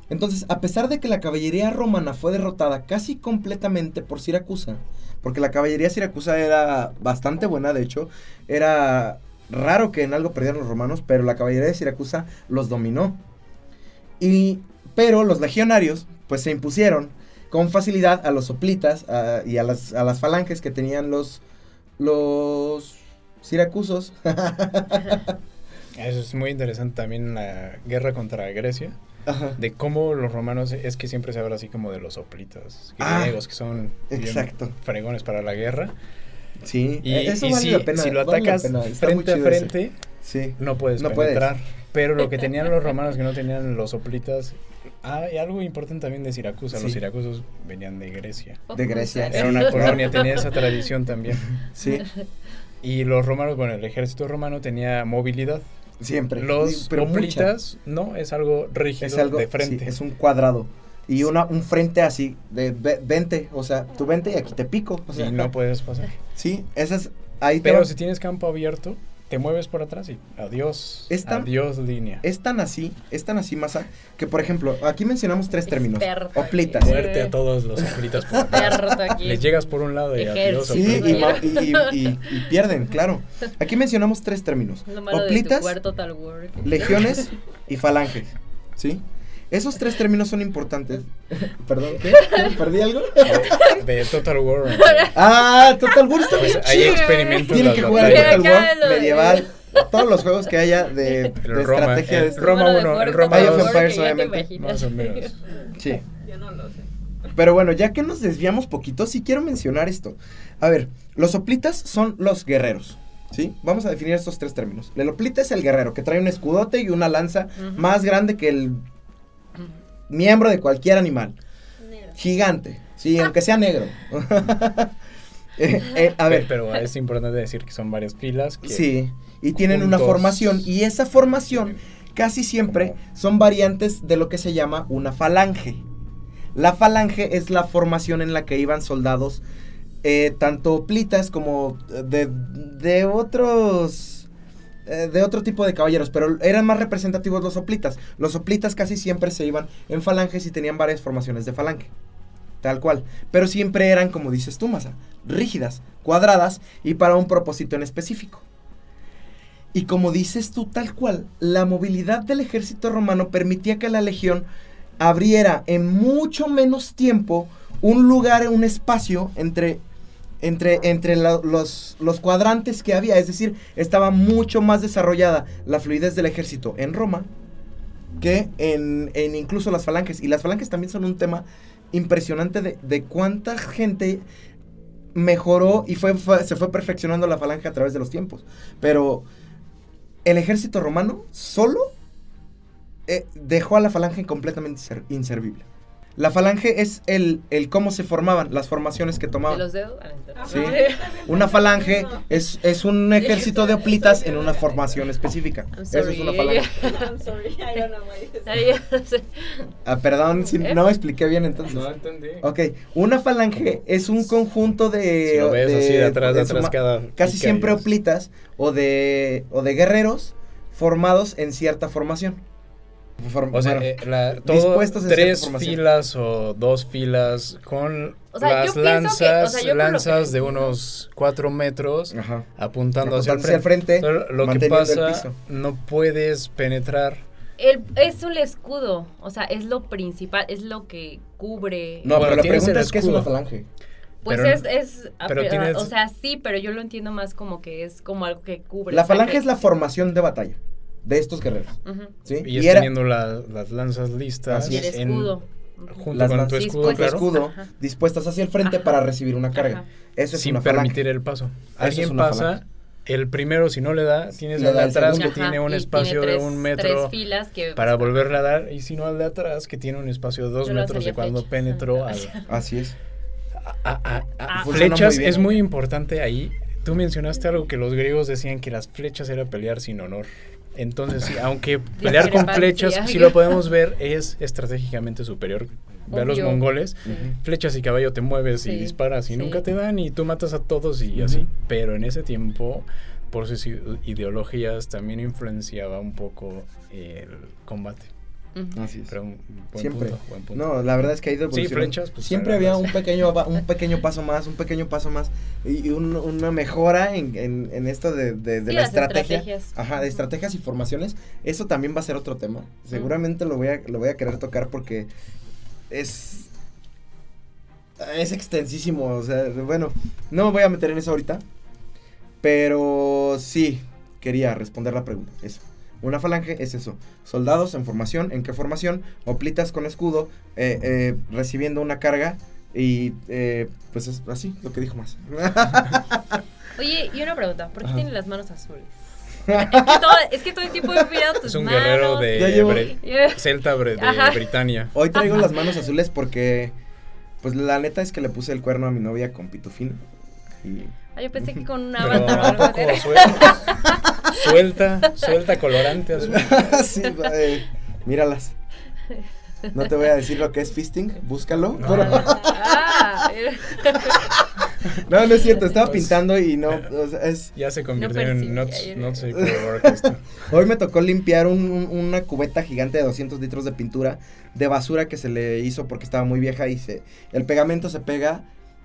Entonces, a pesar de que la caballería romana fue derrotada casi completamente por Siracusa, porque la caballería Siracusa era bastante buena, de hecho, era raro que en algo perdieran los romanos, pero la caballería de Siracusa los dominó. Y, pero los legionarios, pues se impusieron con facilidad a los soplitas y a las, a las falanges que tenían los, los siracusos. Eso es muy interesante también la guerra contra Grecia. De cómo los romanos, es que siempre se habla así como de los soplitas ah, griegos, que son exacto. fregones para la guerra. Sí, y, e-, eso vale la pena, si lo atacas frente a frente, sí. no puedes no penetrar. Pero lo que tenían los romanos que no tenían los soplitas Ah, y algo importante también de Siracusa, los siracusos venían de Grecia. De Grecia. Era una colonia, tenía esa tradición también. Sí. Y los romanos, bueno, el ejército romano tenía movilidad. Siempre. Los soplitas, no, es algo rígido es algo, de frente. es un cuadrado. Y una, un frente así, de 20, o sea, tú vente y aquí te pico. O y no puedes pasar. Sí, esa es... Ahí Pero si tienes campo abierto, te mueves por atrás y adiós. adiós línea. Es tan así, es tan así, Masa, que por ejemplo, aquí mencionamos tres términos. Oplitas. Muerte a todos los oplitas por atrás. Les llegas por un lado y adiós. Sí, y, pierden, claro. Aquí mencionamos tres términos. Oplitas, legiones y falanges. ¿Sí? Esos tres términos son importantes. Perdón, ¿qué? ¿Perdí algo? De, Total War. Ah, Total War está pues hay experimentos. Tienen que jugar Total War medieval. Todos los juegos que haya de, de estrategia. El, de Roma 1, el Roma 2. Empires, obviamente. Más o menos. Sí. Yo no lo sé. Pero bueno, ya que nos desviamos poquito, sí quiero mencionar esto. A ver, los hoplitas son los guerreros. ¿Sí? Vamos a definir estos tres términos. El hoplita es el guerrero que trae un escudote y una lanza más grande que el miembro de cualquier animal. Gigante. Sí, aunque sea negro. Eh, eh, a ver. Pero, es importante decir que son varias filas. sí, y tienen una formación. Y esa formación casi siempre son variantes de lo que se llama una falange. La falange es la formación en la que iban soldados, eh, tanto plitas como de, de otros eh, de otro tipo de caballeros, pero eran más representativos los soplitas. Los soplitas casi siempre se iban en falanges y tenían varias formaciones de falange. Tal cual. Pero siempre eran, como dices tú, Masa, rígidas, cuadradas y para un propósito en específico. Y como dices tú, tal cual, la movilidad del ejército romano permitía que la legión abriera en mucho menos tiempo un lugar, un espacio entre entre, entre los, los, cuadrantes que había. Es decir, estaba mucho más desarrollada la fluidez del ejército en Roma que en, en incluso las falanges. Y las falanges también son un tema impresionante de, de cuánta gente mejoró y fue, se fue perfeccionando la falange a través de los tiempos. Pero el ejército romano solo eh, dejó a la falange completamente inservible. La falange es el, el cómo se formaban, las formaciones que tomaban. ¿De los dedos? Sí. Una falange es, es un ejército de oplitas en una formación específica. Eso es una falange. I'm sorry, I don't know ah, perdón, si ¿Eh? no me expliqué bien entonces. No entendí. Ok, una falange es un conjunto de... Si lo ves así de atrás, de atrás cada... Casi siempre oplitas o de, o de guerreros formados en cierta formación. O sea, eh, tres filas o dos filas con las lanzas, lanzas de unos cuatro metros apuntando hacia el frente. lo que pasa, no puedes penetrar. es un escudo, o sea, es lo principal, es lo que cubre. No, pero la pregunta es que es una falange. Pues es, es o sea, sí, pero yo lo entiendo más como que es como algo que cubre. La falange es la formación de batalla de estos guerreros. ¿sí? Y, es teniendo las lanzas listas. Y el escudo. junto con tu escudo, escudo dispuestas hacia el frente para recibir una carga. Eso es Sin permitir el paso. Alguien pasa, el primero si no le da, tienes el de atrás que tiene un espacio de un metro para volverle a dar, y si no al de atrás que tiene un espacio de dos metros de cuando penetró al... Así es. A, flechas es muy importante ahí. Tú mencionaste algo que los griegos decían que las flechas era pelear sin honor. Entonces, aunque pelear con flechas, si lo podemos ver, es estratégicamente superior. Ve a los mongoles, flechas y caballo te mueves y disparas y nunca te dan y tú matas a todos y así. Pero en ese tiempo, por sus ideologías, también influenciaba un poco el combate. Así es. Siempre. No, la verdad es que ha ido evolucionando. Pues, Siempre había un pequeño, un pequeño paso más, un pequeño paso más y una mejora en, en, esto de, de, la estrategia. Ajá, de estrategias y formaciones. Eso también va a ser otro tema. Seguramente lo, voy a, lo voy a querer tocar porque es... Es extensísimo, o sea, bueno, no me voy a meter en eso ahorita, pero sí, quería responder la pregunta, eso. Una falange es eso, soldados en formación, ¿en qué formación? Oplitas con escudo, eh, eh, recibiendo una carga y eh, pues es así, lo que dijo más. Oye, y una pregunta, ¿por qué tiene las manos azules? es, que todo, es que todo el tiempo he mirado tus Es un guerrero de Celta de Britania. Hoy traigo las manos azules porque, pues la neta es que le puse el cuerno a mi novia con pitufino. Y Ah, yo pensé que con una banda o algo suelta, suelta, colorante azul. sí, eh, míralas. No te voy a decir lo que es fisting, búscalo. No, ah, no, no es cierto, estaba pues, pintando y no, o sea, es... Ya se convirtió en not, not Hoy me tocó limpiar un, una cubeta gigante de 200 litros de pintura de basura que se le hizo porque estaba muy vieja y se, el pegamento se pega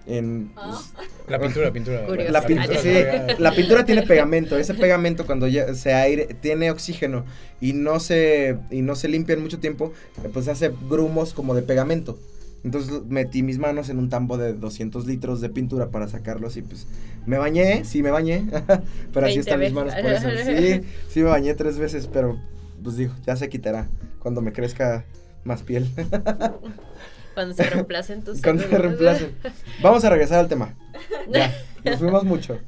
en ah. la pintura, pintura. La, pintura, sí, la pintura tiene pegamento. Ese pegamento cuando ya se aire tiene oxígeno y no se y no se limpia en mucho tiempo, pues hace grumos como de pegamento. Entonces metí mis manos en un tambo de 200 litros de pintura para sacarlos y pues me bañé, sí me bañé, pero así están mis manos por eso. Sí, sí me bañé tres veces, pero pues digo, ya se quitará cuando me crezca más piel. Cuando se reemplacen tus Cuando se reemplacen. Vamos a regresar al tema. Ya, nos fuimos mucho.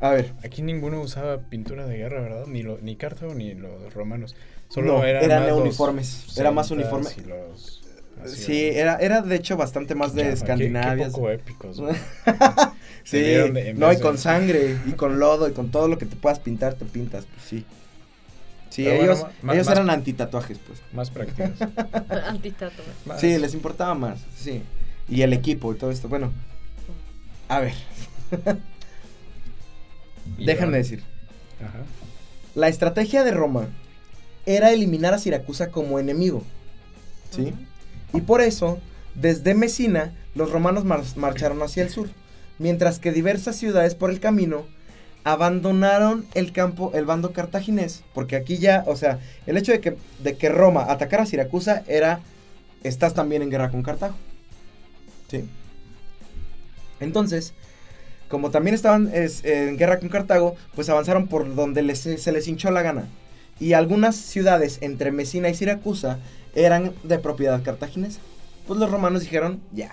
a ver. Aquí ninguno usaba pintura de guerra, ¿verdad? Ni, lo, ni Cartago ni los romanos. Solo no, eran, uniformes. Era más uniforme. sí, era, era de hecho bastante más de Escandinavia. poco épicos. sí, no, y con sangre, y con lodo, y con todo lo que te puedas pintar, te pintas, pues sí. Sí, ellos, ellos eran antitatuajes, pues. Más prácticos. antitatuajes. Sí, les importaba más, sí. Y el equipo y todo esto. Bueno, a ver. Déjame decir. Ajá. La estrategia de Roma era eliminar a Siracusa como enemigo. ¿Sí? Y por eso, desde Mesina, los romanos marcharon hacia el sur, mientras que diversas ciudades por el camino abandonaron el campo, el bando cartaginés, porque aquí ya, o sea, el hecho de que, de que Roma atacara a Siracusa era, estás también en guerra con Cartago. ¿Sí? Entonces, como también estaban en guerra con Cartago, pues avanzaron por donde se les hinchó la gana. Y algunas ciudades entre Mesina y Siracusa eran de propiedad cartaginesa. Pues los romanos dijeron, ya,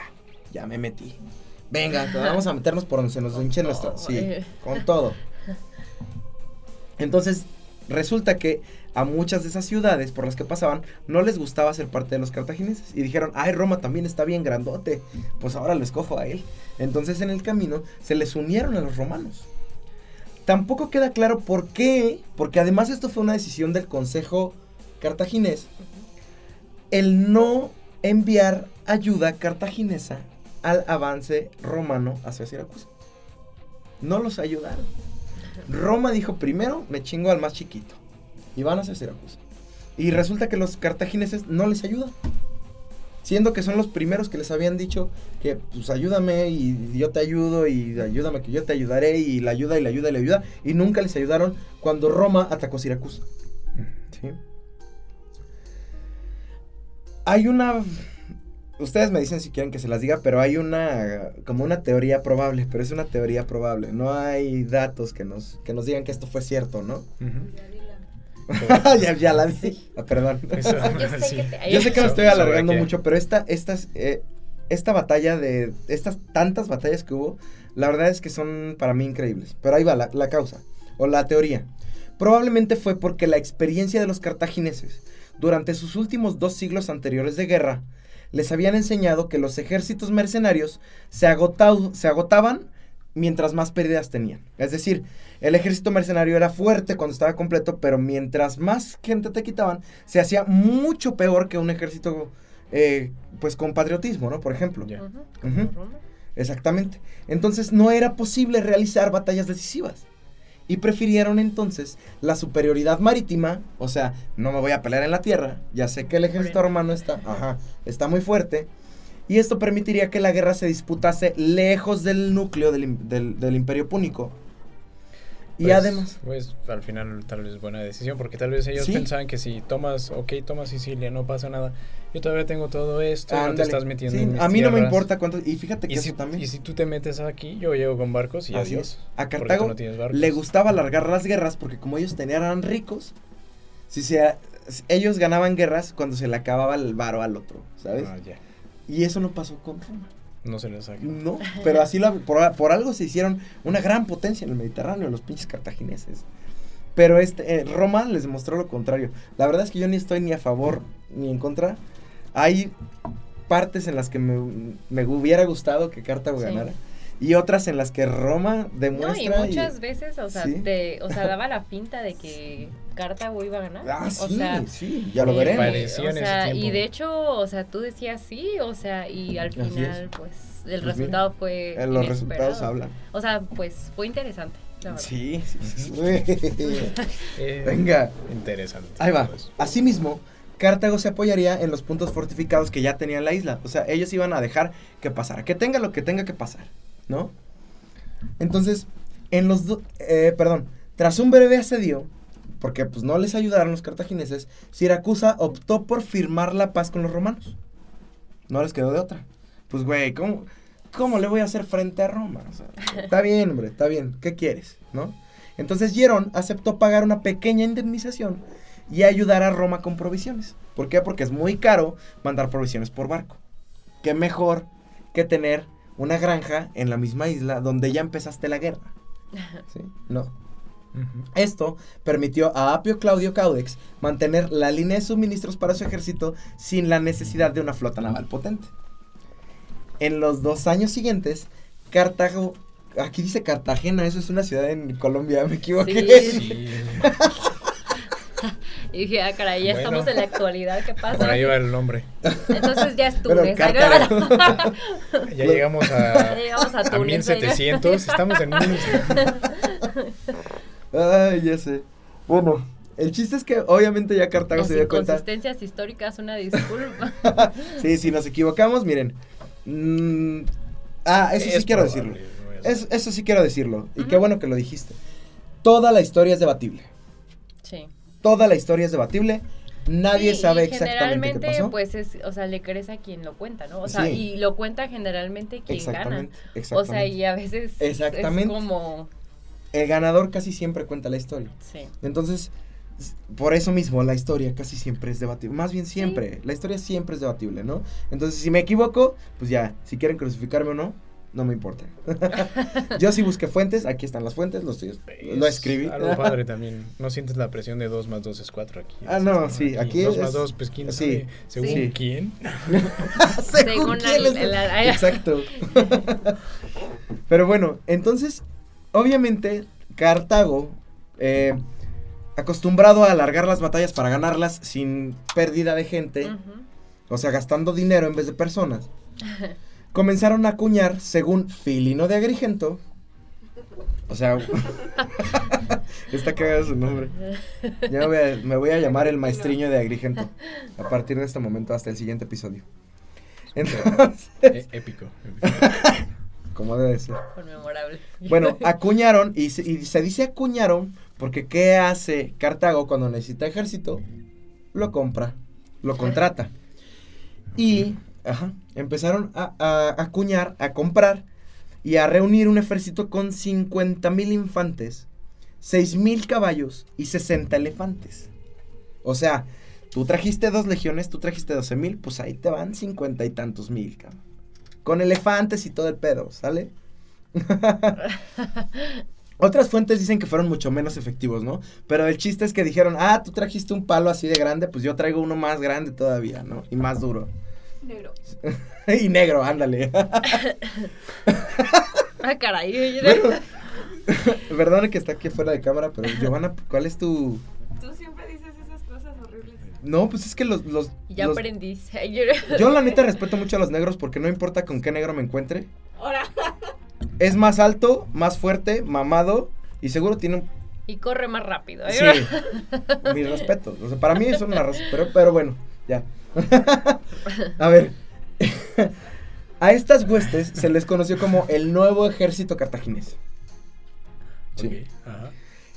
ya me metí. Venga, vamos a meternos por donde se nos hinche nuestra. Sí, eh. con todo. Entonces, resulta que a muchas de esas ciudades por las que pasaban no les gustaba ser parte de los cartagineses. Y dijeron, ay, Roma también está bien grandote. Pues ahora lo escojo a él. Entonces en el camino se les unieron a los romanos. Tampoco queda claro por qué, porque además esto fue una decisión del Consejo Cartaginés, el no enviar ayuda cartaginesa al avance romano hacia Siracusa. No los ayudaron. Roma dijo primero, me chingo al más chiquito. Y van hacia Siracusa. Y resulta que los cartagineses no les ayudan. Siendo que son los primeros que les habían dicho que pues ayúdame y yo te ayudo y ayúdame que yo te ayudaré y la ayuda y la ayuda y la ayuda. Y nunca les ayudaron cuando Roma atacó Siracusa. ¿Sí? Hay una ustedes me dicen si quieren que se las diga, pero hay una, como una teoría probable, pero es una teoría probable. No hay datos que nos, que nos digan que esto fue cierto, ¿no? ya, ya, la vi. Ah, perdón. yo, sé que me estoy alargando mucho, pero esta, estas, eh, esta batalla de, estas tantas batallas que hubo, la verdad es que son para mí increíbles. Pero ahí va la, la causa, o la teoría. Probablemente fue porque la experiencia de los cartagineses durante sus últimos dos siglos anteriores de guerra les habían enseñado que los ejércitos mercenarios se, se agotaban mientras más pérdidas tenían. Es decir, el ejército mercenario era fuerte cuando estaba completo, pero mientras más gente te quitaban, se hacía mucho peor que un ejército, eh, pues con patriotismo, ¿no? Por ejemplo. Exactamente. Entonces no era posible realizar batallas decisivas y prefirieron entonces la superioridad marítima, o sea, no me voy a pelear en la tierra, ya sé que el ejército romano está, ajá, está muy fuerte, y esto permitiría que la guerra se disputase lejos del núcleo del, del imperio púnico, y pues, además. Pues al final tal vez buena decisión, porque tal vez ellos pensaban que si tomas, ok, tomas Sicilia, no pasa nada. Yo todavía tengo todo esto, no te estás metiendo en mis A mí no me importa cuánto. Y fíjate que y si, también. Y si tú te metes aquí, yo llego con barcos y adiós. A Cartago le gustaba alargar las guerras porque como ellos tenían, eran ricos, si se, ellos ganaban guerras cuando se le acababa el varo al otro, ¿sabes? Ah, y eso no pasó con Roma. No se les saca. No, pero así lo, por, algo se hicieron una gran potencia en el Mediterráneo, los pinches cartagineses. Pero este, eh, Roma les demostró lo contrario. La verdad es que yo ni estoy ni a favor ni en contra. Hay partes en las que me, me hubiera gustado que Cartago ganara y otras en las que Roma demuestra. No, y muchas veces, o sea, te, o sea, daba la finta de que Cartago iba a ganar. Ah, o sí, sí, ya lo veremos. o sea, y de hecho, o sea, tú decías sí, o sea, y al final, pues, el pues resultado fue. Eh, los resultados hablan. O sea, pues, fue interesante. Sí, sí, sí. Eh, Venga. Interesante. Ahí va. Asimismo, Cartago se apoyaría en los puntos fortificados que ya tenía la isla. O sea, ellos iban a dejar que pasara, que tenga lo que tenga que pasar. ¿no? Entonces, en los eh, perdón, tras un breve asedio, porque pues no les ayudaron los cartagineses, Siracusa optó por firmar la paz con los romanos. No les quedó de otra. Pues güey, ¿cómo, ¿cómo le voy a hacer frente a Roma? está bien, hombre, está bien. ¿Qué quieres? ¿No? Entonces Hierón aceptó pagar una pequeña indemnización y ayudar a Roma con provisiones. ¿Por qué? Porque es muy caro mandar provisiones por barco. ¿Qué mejor que tener una granja en la misma isla donde ya empezaste la guerra. ¿Sí? No. Esto permitió a Apio Claudio Caudex mantener la línea de suministros para su ejército sin la necesidad de una flota naval potente. En los dos años siguientes, Cartago aquí dice Cartagena, eso es una ciudad en Colombia, me equivoqué. Sí, Y dije, ah, caray, ya estamos en la actualidad, ¿qué pasa? Por ahí va el nombre. Entonces ya es Túnez. ya llegamos a, ya llegamos a, Túnez, a 1700, estamos en Ay, ya sé. Bueno, el chiste es que obviamente ya Cartago se dio cuenta. Consistencias históricas, una disculpa. sí, si nos equivocamos, miren. Mm, ah, eso sí quiero decirlo. eso sí quiero decirlo. Y qué bueno que lo dijiste. Toda la historia es debatible. Sí toda la historia es debatible. Nadie sabe exactamente qué pasó. pues es, o sea, le crees a quien lo cuenta, ¿no? O sea, y lo cuenta generalmente quien gana. O sea, y a veces exactamente. es como el ganador casi siempre cuenta la historia. Sí. Entonces, por eso mismo la historia casi siempre es debatible. Más bien siempre, la historia siempre es debatible, ¿no? Entonces, si me equivoco, pues ya, si quieren crucificarme o no, no me importa. Yo sí busqué fuentes, aquí están las fuentes, los, lo escribí. Algo padre también. No sientes la presión de 2 más 2 es 4 aquí. Ah, no, sí, aquí 2 más 2, pues quién sí. ¿Según quién? según, quién. Exacto. Pero bueno, entonces, obviamente, Cartago, eh, acostumbrado a alargar las batallas para ganarlas sin pérdida de gente, o sea, gastando dinero en vez de personas comenzaron a acuñar, según Filino de Agrigento, O sea, está cagado su nombre. Ya me voy a llamar el maestriño de Agrigento. A partir de este momento hasta el siguiente episodio. Entonces, e-, épico. Como debe ser. Conmemorable. Bueno, acuñaron, y se, y se dice acuñaron, porque ¿qué hace Cartago cuando necesita ejército? Lo compra, lo contrata. Y ajá, empezaron a, a, acuñar, a comprar y a reunir un ejército con 50 mil infantes, 6 mil caballos y 60 elefantes. O sea, tú trajiste dos legiones, tú trajiste 12 mil, pues ahí te van cincuenta y tantos mil, cabrón. Con elefantes y todo el pedo, ¿sale? Otras fuentes dicen que fueron mucho menos efectivos, ¿no? Pero el chiste es que dijeron, ah, tú trajiste un palo así de grande, pues yo traigo uno más grande todavía, ¿no? Y más duro. Negro. y negro, ándale. ah, caray. perdón que está aquí fuera de cámara, pero Giovanna, ¿cuál es tu...? Tú siempre dices esas cosas horribles. No, pues es que los... los ya aprendí. Yo la neta respeto mucho a los negros porque no importa con qué negro me encuentre. Es más alto, más fuerte, mamado y seguro tiene un... Y corre más rápido. ¿eh? Sí. Mi respeto. O sea, para mí es una razón, pero, pero bueno, ya. a ver. a estas huestes se les conoció como el nuevo ejército cartaginés. Sí.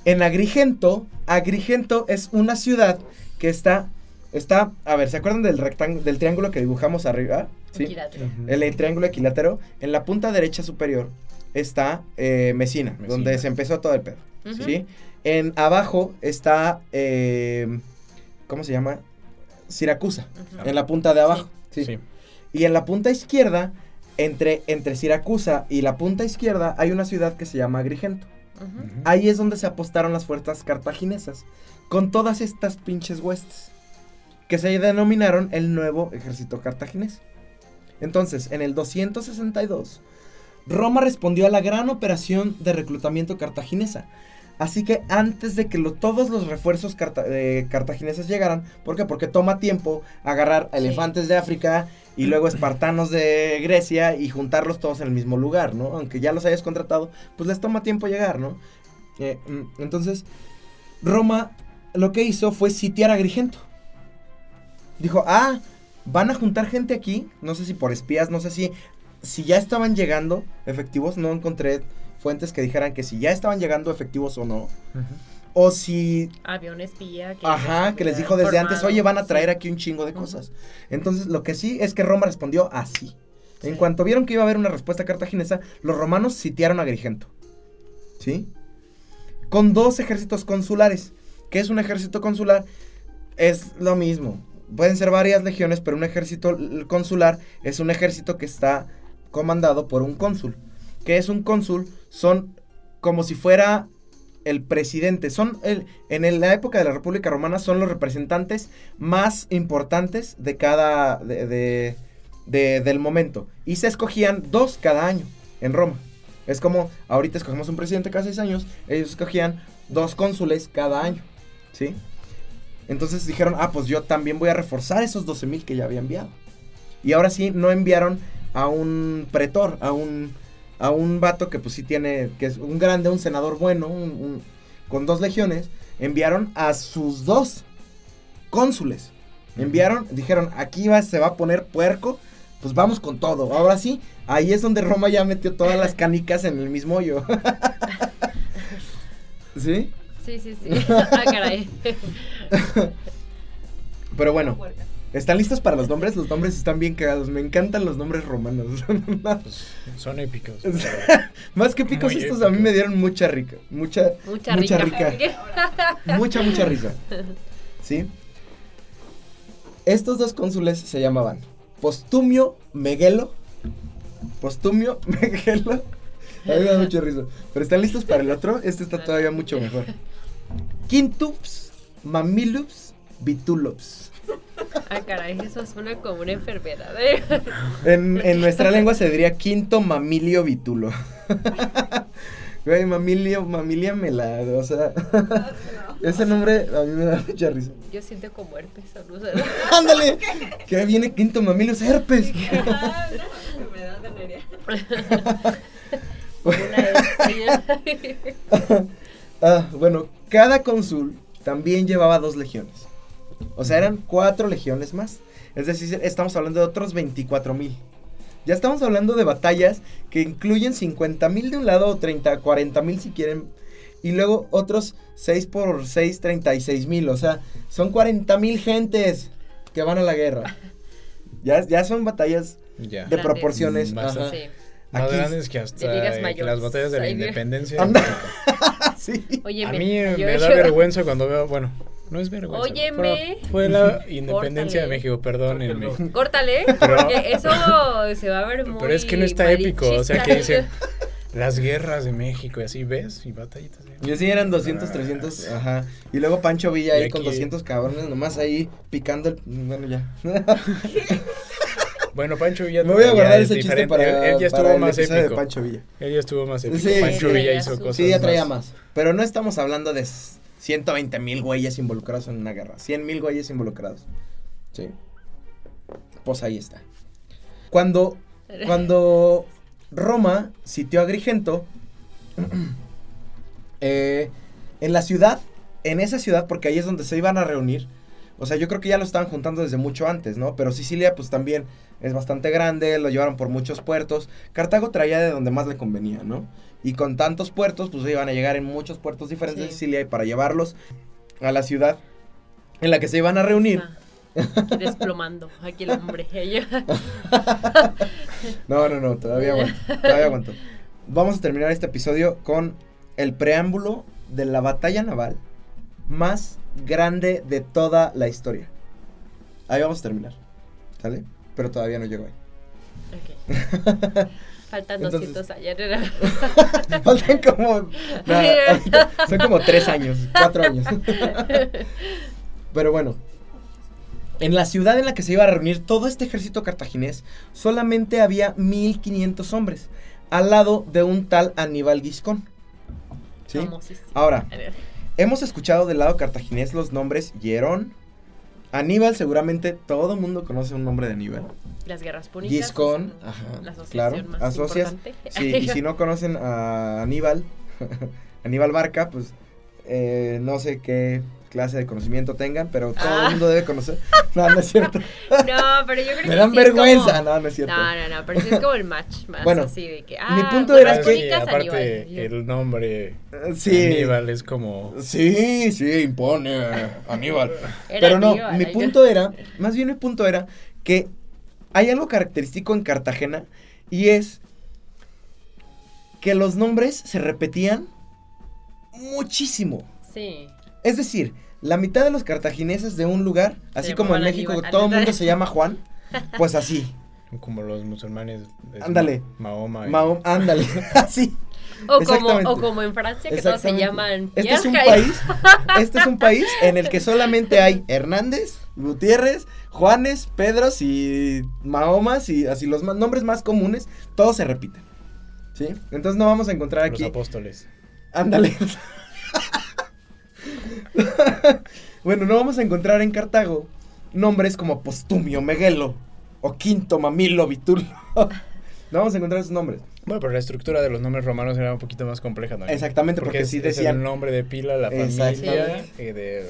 En Agrigento, Agrigento es una ciudad que está, está, a ver, ¿se acuerdan del rectángulo, del triángulo que dibujamos arriba? Sí. El triángulo equilátero. En la punta derecha superior está eh, Mesina, donde se empezó todo el pedo. ¿Sí? En abajo está, eh, ¿cómo se llama? Siracusa, en la punta de abajo. Sí. Y en la punta izquierda, entre, entre Siracusa y la punta izquierda, hay una ciudad que se llama Agrigento. Ahí es donde se apostaron las fuerzas cartaginesas, con todas estas pinches huestes, que se denominaron el nuevo ejército cartaginés. Entonces, en el 262, Roma respondió a la gran operación de reclutamiento cartaginesa, Así que antes de que todos los refuerzos eh, cartagineses llegaran, ¿por qué? Porque toma tiempo agarrar elefantes de África y luego espartanos de Grecia y juntarlos todos en el mismo lugar, ¿no? Aunque ya los hayas contratado, pues les toma tiempo llegar, ¿no? Eh, mm, entonces, Roma lo que hizo fue sitiar a Agrigento. Dijo, ah, van a juntar gente aquí, no sé si por espías, no sé si, si ya estaban llegando efectivos, no encontré fuentes que dijeran que si ya estaban llegando efectivos o no. O si... Había un espía que... Ajá, que les dijo desde antes, oye, van a traer aquí un chingo de cosas. Entonces, lo que sí es que Roma respondió así. En cuanto vieron que iba a haber una respuesta cartaginesa, los romanos sitiaron a Agrigento. ¿Sí? Con dos ejércitos consulares. ¿Qué es un ejército consular? Es lo mismo. Pueden ser varias legiones, pero un ejército consular es un ejército que está comandado por un cónsul. ¿Qué es un cónsul? son como si fuera el presidente. Son el, en la época de la República Romana son los representantes más importantes de cada de, del momento. Y se escogían dos cada año en Roma. Es como ahorita escogemos un presidente cada seis años. Ellos escogían dos cónsules cada año. ¿Sí? Entonces dijeron, ah, pues yo también voy a reforzar esos 12 mil que ya había enviado. Y ahora sí, no enviaron a un pretor, a un a un vato que pues sí tiene, que es un grande, un senador bueno, con dos legiones, enviaron a sus dos cónsules. Enviaron, dijeron, aquí va, se va a poner puerco, pues vamos con todo. Ahora sí, ahí es donde Roma ya metió todas las canicas en el mismo hoyo. ¿Sí? Sí, sí, sí. ah, caray. Pero bueno. ¿Están listos para los nombres? Los nombres están bien cagados. Me encantan los nombres romanos. Pues, son épicos. Más que épicos, estos a mí me dieron mucha rica. Mucha, mucha, rica. mucha, mucha risa. ¿Sí? Estos dos cónsules se llamaban Postumio Megelo. Postumio Megelo. A mí me da mucha risa. Pero ¿están listos para el otro? Este está todavía mucho mejor. Quintups Mamilups Vitulops. Ah, caray, eso suena como una enfermedad. ¿eh? En, nuestra lengua se diría quinto mamilio vitulo. Güey, mamilio, mamilia melado, o sea. Ese nombre a mí me da mucha risa. Yo siento como herpes, ¿no? ¡Ándale! Que viene quinto mamilio, es herpes. enfermedad ah, bueno, cada cónsul también llevaba dos legiones. O sea, eran cuatro legiones más. Es decir, estamos hablando de otros 24 mil. Ya estamos hablando de batallas que incluyen 50 mil de un lado o 30, 40 mil si quieren. Y luego otros 6 por 6, 36 mil. O sea, son 40 mil gentes que van a la guerra. Ya, ya son batallas de proporciones. Más, grandes que hasta las batallas de la independencia. sí. a mí me da vergüenza cuando veo, bueno, no es vergüenza. Óyeme. Fue la independencia de México, perdónenme. Córtale, porque eso se va a ver muy Pero es que no está épico, o sea, que dicen las guerras de México y así, ¿ves? Y batallitas. Y así eran 200, 300, ajá. Y luego Pancho Villa ahí con 200 cabrones, nomás ahí picando el... Bueno, ya. Bueno, Pancho Villa. Me voy a guardar ese chiste para. Él, ya estuvo más épico. De Pancho Villa. Él ya estuvo más épico. Sí, Pancho Villa hizo cosas. Sí, ya traía más. Pero no estamos hablando de 120 mil güeyes involucrados en una guerra. 100 mil güeyes involucrados. Sí. Pues ahí está. Cuando, cuando Roma sitió a Agrigento, eh, en la ciudad, en esa ciudad, porque ahí es donde se iban a reunir, o sea, yo creo que ya lo estaban juntando desde mucho antes, ¿no? Pero Sicilia, pues también es bastante grande, lo llevaron por muchos puertos. Cartago traía de donde más le convenía, ¿no? Y con tantos puertos, pues iban a llegar en muchos puertos diferentes de Sicilia y para llevarlos a la ciudad en la que se iban a reunir. Ah, desplomando aquí el hombre. no, no, no, todavía aguanto, todavía aguanto. Vamos a terminar este episodio con el preámbulo de la batalla naval más grande de toda la historia. Ahí vamos a terminar. ¿Sale? Pero todavía no llego ahí. Ok. Faltan 200 años. Faltan como. son como 3 años, 4 años. Pero bueno. En la ciudad en la que se iba a reunir todo este ejército cartaginés, solamente había 1500 hombres, al lado de un tal Aníbal Giscón. ¿Sí? Ahora, Hemos escuchado del lado cartaginés los nombres Hierón, Aníbal, seguramente todo el mundo conoce un nombre de Aníbal. Las guerras púnicas. Giscón, ajá, claro, asocias. Sí, y si no conocen a Aníbal, Aníbal Barca, pues eh, no sé qué clase de conocimiento tengan, pero todo el ah. mundo debe conocer. No, no es cierto. No, pero yo creo que Me dan vergüenza, no, no es cierto. No, no, no, pero sí es como el match más bueno, así de que ah, mi punto era que aparte el nombre sí. Aníbal es como Sí, sí, impone Aníbal. pero no, mi punto era, más bien mi punto era que hay algo característico en Cartagena y es que los nombres se repetían muchísimo. Sí. Es decir, la mitad de los cartagineses de un lugar, así como en México todo el mundo se llama Juan, pues así. Como los musulmanes. Ándale. Mahoma. Mahoma, ándale. así. O como, o como en Francia, que todos se llaman Este es un país, este es un país en el que solamente hay Hernández, Gutiérrez, Juanes, Pedros y Mahomas y así los nombres más comunes, todos se repiten. ¿Sí? Entonces no vamos a encontrar aquí. Los apóstoles. Ándale. bueno, no vamos a encontrar en Cartago nombres como Postumio, Meguelo o Quinto, Mamilo, Vitulo. no vamos a encontrar esos nombres. Bueno, pero la estructura de los nombres romanos era un poquito más compleja ¿no? Exactamente, porque, sí decían... el nombre de pila, la familia, de...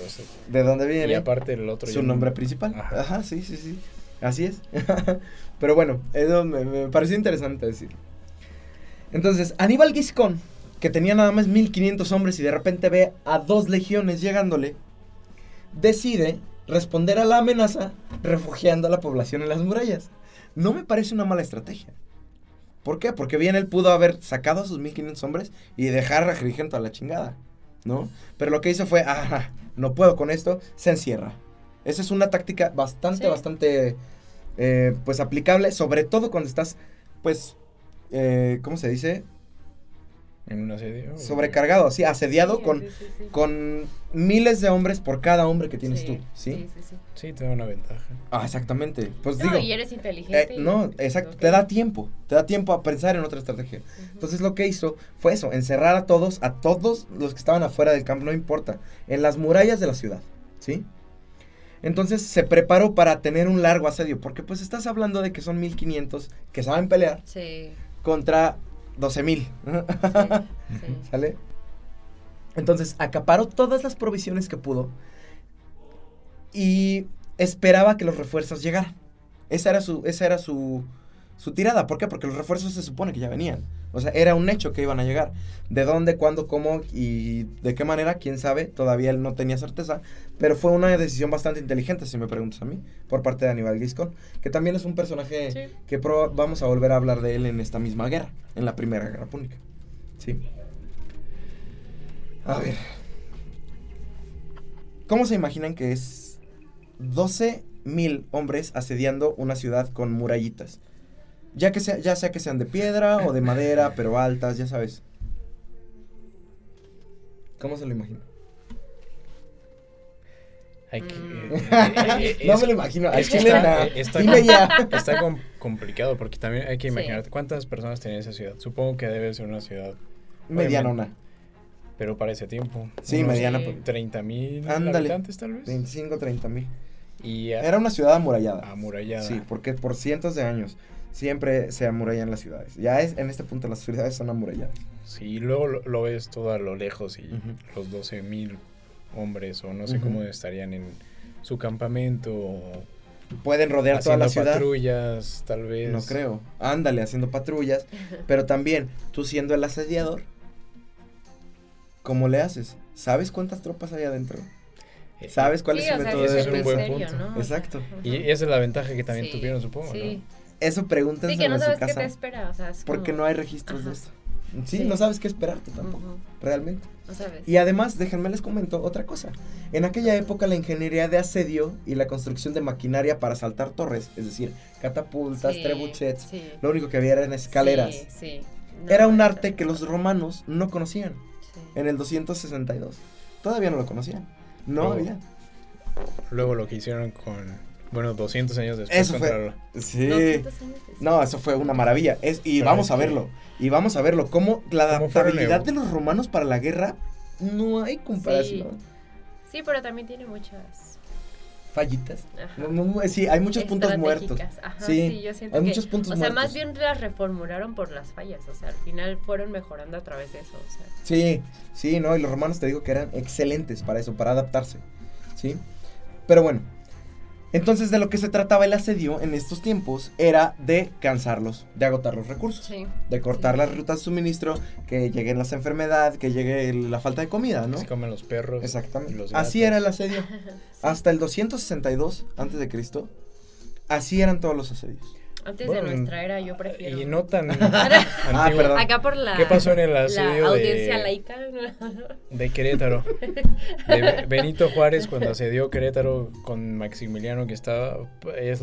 ¿De dónde viene? Y aparte el otro... Su nombre principal. Ajá. sí, sí, sí. Así es. pero bueno, eso me, me pareció interesante decir. Entonces, Aníbal Giscón que tenía nada más 1500 hombres y de repente ve a dos legiones llegándole, decide responder a la amenaza refugiando a la población en las murallas. No me parece una mala estrategia. ¿Por qué? Porque bien él pudo haber sacado a sus 1500 hombres y dejar a Agrigento a la chingada, ¿no? Pero lo que hizo fue, ah, no puedo con esto, se encierra. Esa es una táctica bastante, bastante, eh, pues aplicable, sobre todo cuando estás, pues, eh, ¿cómo se dice? En un asedio. Sobrecargado, sí, asediado con, con miles de hombres por cada hombre que tienes tú, ¿sí? Sí, sí, sí. te da una ventaja. Ah, exactamente. Pues no, digo. y eres inteligente. Eh, no, exacto, te da tiempo, te da tiempo a pensar en otra estrategia. Entonces lo que hizo fue eso, encerrar a todos, a todos los que estaban afuera del campo, no importa, en las murallas de la ciudad, ¿sí? Entonces se preparó para tener un largo asedio, porque pues estás hablando de que son 1500 que saben pelear sí. contra 12 mil. ¿Sale? Entonces acaparó todas las provisiones que pudo y esperaba que los refuerzos llegaran. Esa era su, esa era su, su tirada. ¿Por qué? Porque los refuerzos se supone que ya venían. O sea, era un hecho que iban a llegar. De dónde, cuándo, cómo y de qué manera, quién sabe. Todavía él no tenía certeza. Pero fue una decisión bastante inteligente, si me preguntas a mí, por parte de Aníbal Giscón. Que también es un personaje que vamos a volver a hablar de él en esta misma guerra, en la Primera Guerra Púnica. Sí. A ver. ¿Cómo se imaginan que es 12 mil hombres asediando una ciudad con murallitas? Ya, que sea, ya sea que sean de piedra o de madera, pero altas, ya sabes. ¿Cómo se lo imagina? Hay que, mm. eh, eh, eh, no me lo imagino. está, está complicado porque también hay que imaginarte cuántas personas tenía esa ciudad. Supongo que debe ser una ciudad medianona. Pero para ese tiempo. Sí, mediana. 30 mil habitantes tal vez. 25, 30 mil. Y, Era una ciudad amurallada. Amurallada. Sí, porque por cientos de años siempre se amurallan las ciudades. Ya es en este punto las ciudades son amuralladas. Sí, luego lo, ves todo a lo lejos y los 12 mil hombres o no sé cómo estarían en su campamento. Pueden rodear toda la ciudad. patrullas, tal vez. No creo. Ándale, haciendo patrullas. pero también, tú siendo el asediador, ¿cómo le haces? ¿Sabes cuántas tropas hay adentro? ¿Sabes cuál es el método de es un buen punto. Exacto. Y esa es la ventaja que también tuvieron, supongo, ¿no? Eso pregúntense sí, que no sabes qué te espera, o sea, Porque no hay registros de esto. Sí, no sabes qué esperarte tampoco, realmente. No sabes. Y además, déjenme les comento otra cosa. En aquella época la ingeniería de asedio y la construcción de maquinaria para saltar torres, es decir, catapultas, trebuchets, lo único que había eran escaleras. Era un arte que los romanos no conocían en el 262. Todavía no lo conocían. No había. Luego lo que hicieron con bueno, 200 años después. Eso fue. Sí. No, eso fue una maravilla. Es, y vamos a verlo. Y vamos a verlo. Cómo la adaptabilidad de los romanos para la guerra no hay comparación. Sí, pero también tiene muchas fallitas. sí, hay muchos puntos muertos. sí, yo siento hay muchos puntos muertos. O sea, más bien las reformularon por las fallas. O sea, al final fueron mejorando a través de eso. O sea. Sí, sí, no, y los romanos te digo que eran excelentes para eso, para adaptarse. Sí. Pero bueno, entonces de lo que se trataba el asedio en estos tiempos era de cansarlos, de agotar los recursos, de cortar las rutas de suministro, que lleguen las enfermedades, que llegue la falta de comida, ¿no? Se comen los perros. Exactamente. Así era el asedio. Hasta el 262 antes de Cristo, así eran todos los asedios. Antes de nuestra era, yo prefiero. Y no tan ah, perdón. Acá por la, ¿Qué pasó en el asedio la audiencia laica? De Querétaro. De Benito Juárez cuando asedió Querétaro con Maximiliano que estaba...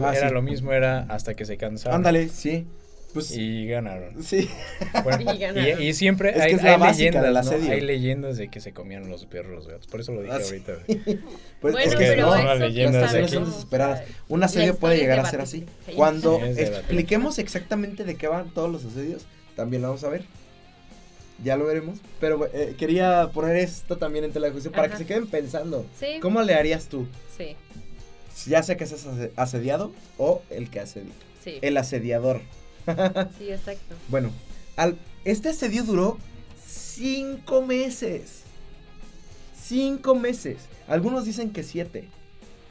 Ah, era lo mismo, era hasta que se cansaba. Ándale, sí. Pues, y ganaron. Sí. y, siempre hay, leyendas, ¿no? Hay leyendas de que se comían los perros los gatos. Por eso lo dije ah, ahorita. pues, bueno, es que pero no, leyendas son desesperadas. Un asedio puede llegar a ser así. Cuando expliquemos exactamente de qué van todos los asedios, también lo vamos a ver. Ya lo veremos. Pero eh, quería poner esto también en televisión para que se queden pensando. ¿Cómo le harías tú? Sí. Ya sea que seas asediado o el que asedia. Sí. El asediador. sí, exacto. Bueno, al, este asedio duró cinco meses. Cinco meses. Algunos dicen que siete.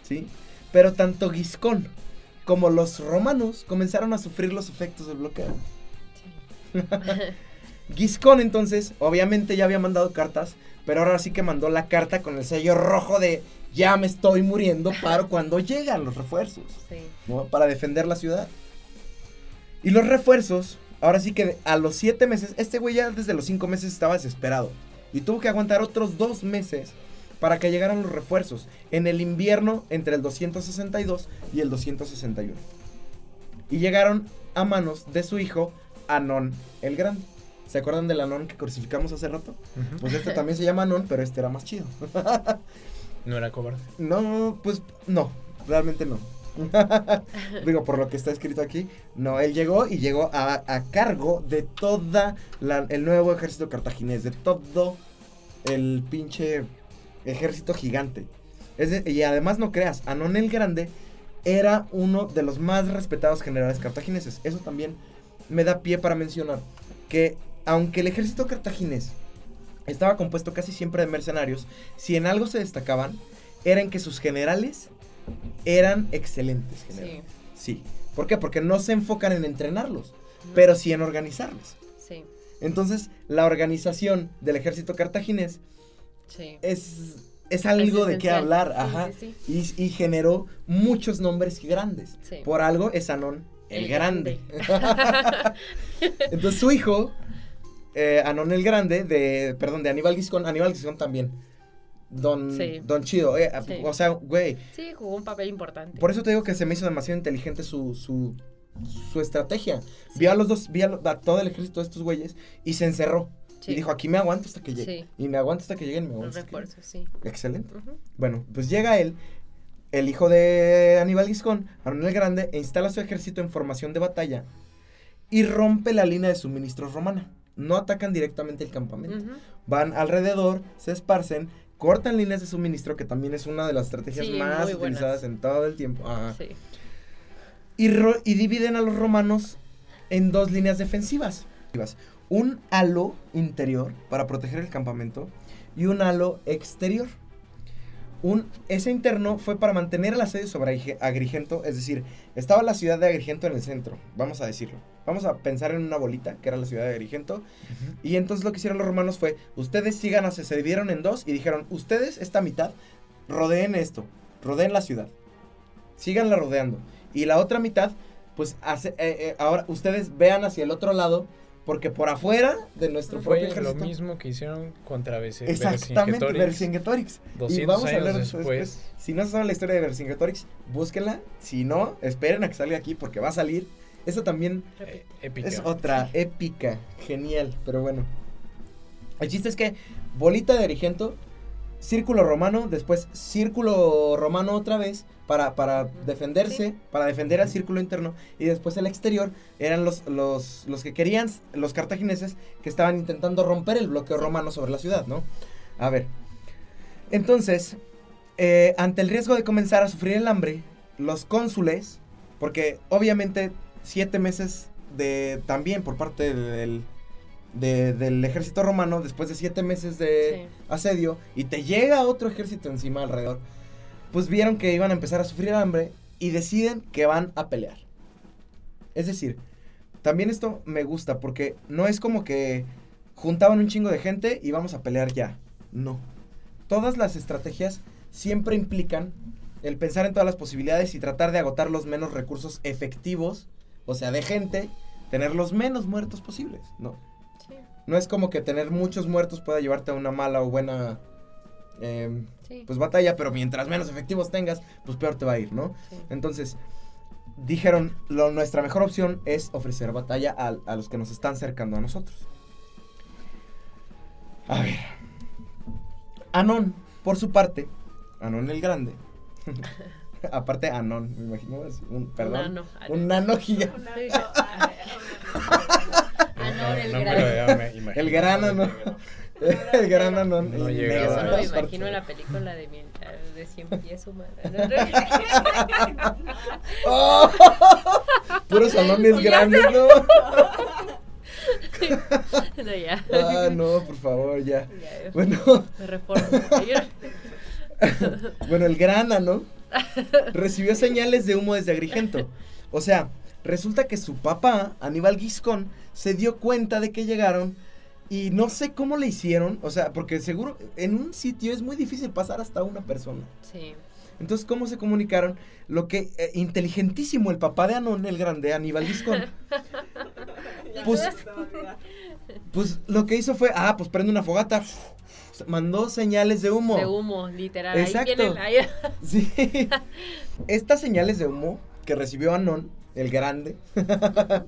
¿Sí? Pero tanto Giscón como los romanos comenzaron a sufrir los efectos del bloqueo. Sí. Giscón entonces, obviamente ya había mandado cartas, pero ahora sí que mandó la carta con el sello rojo de ya me estoy muriendo para cuando llegan los refuerzos. Sí. ¿no? Para defender la ciudad. Y los refuerzos, ahora sí que a los siete meses, este güey ya desde los cinco meses estaba desesperado. Y tuvo que aguantar otros dos meses para que llegaran los refuerzos en el invierno entre el 262 y el 261. Y llegaron a manos de su hijo Anón el Grande. ¿Se acuerdan del Anón que crucificamos hace rato? Pues este también se llama Anón, pero este era más chido. ¿No era cobarde? No, pues no, realmente no. Digo, por lo que está escrito aquí. No, él llegó y llegó a, cargo de toda el nuevo ejército cartaginés, de todo el pinche ejército gigante. y además no creas, Anón el Grande era uno de los más respetados generales cartagineses. Eso también me da pie para mencionar que aunque el ejército cartaginés estaba compuesto casi siempre de mercenarios, si en algo se destacaban, era en que sus generales eran excelentes. Sí. sí. ¿Por qué? Porque no se enfocan en entrenarlos, pero sí en organizarlos. Sí. Entonces, la organización del ejército cartaginés es, es algo de qué hablar, ajá. Y, y, generó muchos nombres grandes. Por algo es Anón el, grande. Entonces, su hijo, eh, Anón el Grande, de, perdón, de Aníbal Giscón, Aníbal Giscón también. Don, don Chido, eh, o sea, güey. Sí, jugó un papel importante. Por eso te digo que se me hizo demasiado inteligente su, su, su estrategia. Vio a los dos, vio a, todo el ejército de estos güeyes y se encerró. Y dijo, aquí me aguanto hasta que llegue. Y me aguanto hasta que lleguen. Me aguanto sí. Excelente. Bueno, pues llega él, el hijo de Aníbal Giscón, Arón el Grande, e instala su ejército en formación de batalla y rompe la línea de suministros romana. No atacan directamente el campamento. Van alrededor, se esparcen, cortan líneas de suministro, que también es una de las estrategias más utilizadas en todo el tiempo. Sí. Y, y dividen a los romanos en dos líneas defensivas. Un halo interior para proteger el campamento y un halo exterior. Un, ese interno fue para mantener el asedio sobre Agrigento, es decir, estaba la ciudad de Agrigento en el centro, vamos a decirlo. Vamos a pensar en una bolita, que era la ciudad de Agrigento. Y entonces lo que hicieron los romanos fue, ustedes sigan, se dividieron en dos y dijeron, ustedes esta mitad, rodeen esto, rodeen la ciudad, síganla rodeando. Y la otra mitad, pues hace, eh, eh, ahora ustedes vean hacia el otro lado porque por afuera de nuestro Fue propio ejército. lo mismo que hicieron contra Vercingetorix. Exactamente, Vercingetorix. y vamos a hablar después. Si no saben la historia de Vercingetorix, búsquenla. Si no, esperen a que salga aquí porque va a salir. Eso también eh, es otra épica, genial, pero bueno. El chiste es que bolita de Agrigento círculo romano, después círculo romano otra vez para, para defenderse, para defender al círculo interno, y después el exterior eran los, los, los que querían, los cartagineses, que estaban intentando romper el bloqueo romano sobre la ciudad, ¿no? A ver, entonces, eh, ante el riesgo de comenzar a sufrir el hambre, los cónsules, porque obviamente siete meses de también por parte del, del ejército romano después de siete meses de asedio y te llega otro ejército encima alrededor, pues vieron que iban a empezar a sufrir hambre y deciden que van a pelear. Es decir, también esto me gusta porque no es como que juntaban un chingo de gente y vamos a pelear ya. No. Todas las estrategias siempre implican el pensar en todas las posibilidades y tratar de agotar los menos recursos efectivos, o sea, de gente, tener los menos muertos posibles, ¿no? No es como que tener muchos muertos pueda llevarte a una mala o buena em, pues batalla, pero mientras menos efectivos tengas, pues peor te va a ir, ¿no? Entonces, dijeron, lo, nuestra mejor opción es ofrecer batalla a, a, los que nos están cercando a nosotros. A ver. Anón, por su parte, Anón el Grande. Aparte, Anón, me imagino, un, perdón, un nano, un el, no el grano no. El grano no. No Eso no me imagino en la película de, de Cien Pies Humanos. oh, puros salones grandes, ¿no? no, ya. Ah, no, por favor, ya. ya bueno. bueno, el grana, ¿no? Recibió señales de humo desde Agrigento. O sea, resulta que su papá, Aníbal Giscón, se dio cuenta de que llegaron y no sé cómo le hicieron, o sea, porque seguro en un sitio es muy difícil pasar hasta una persona. Sí. Entonces, ¿cómo se comunicaron? Lo que, eh, inteligentísimo el papá de Anón, el grande, Aníbal Giscón. pues, pues lo que hizo fue, ah, pues prende una fogata, mandó señales de humo. De humo, literal. Exacto. sí. Estas señales de humo que recibió Anón, el grande,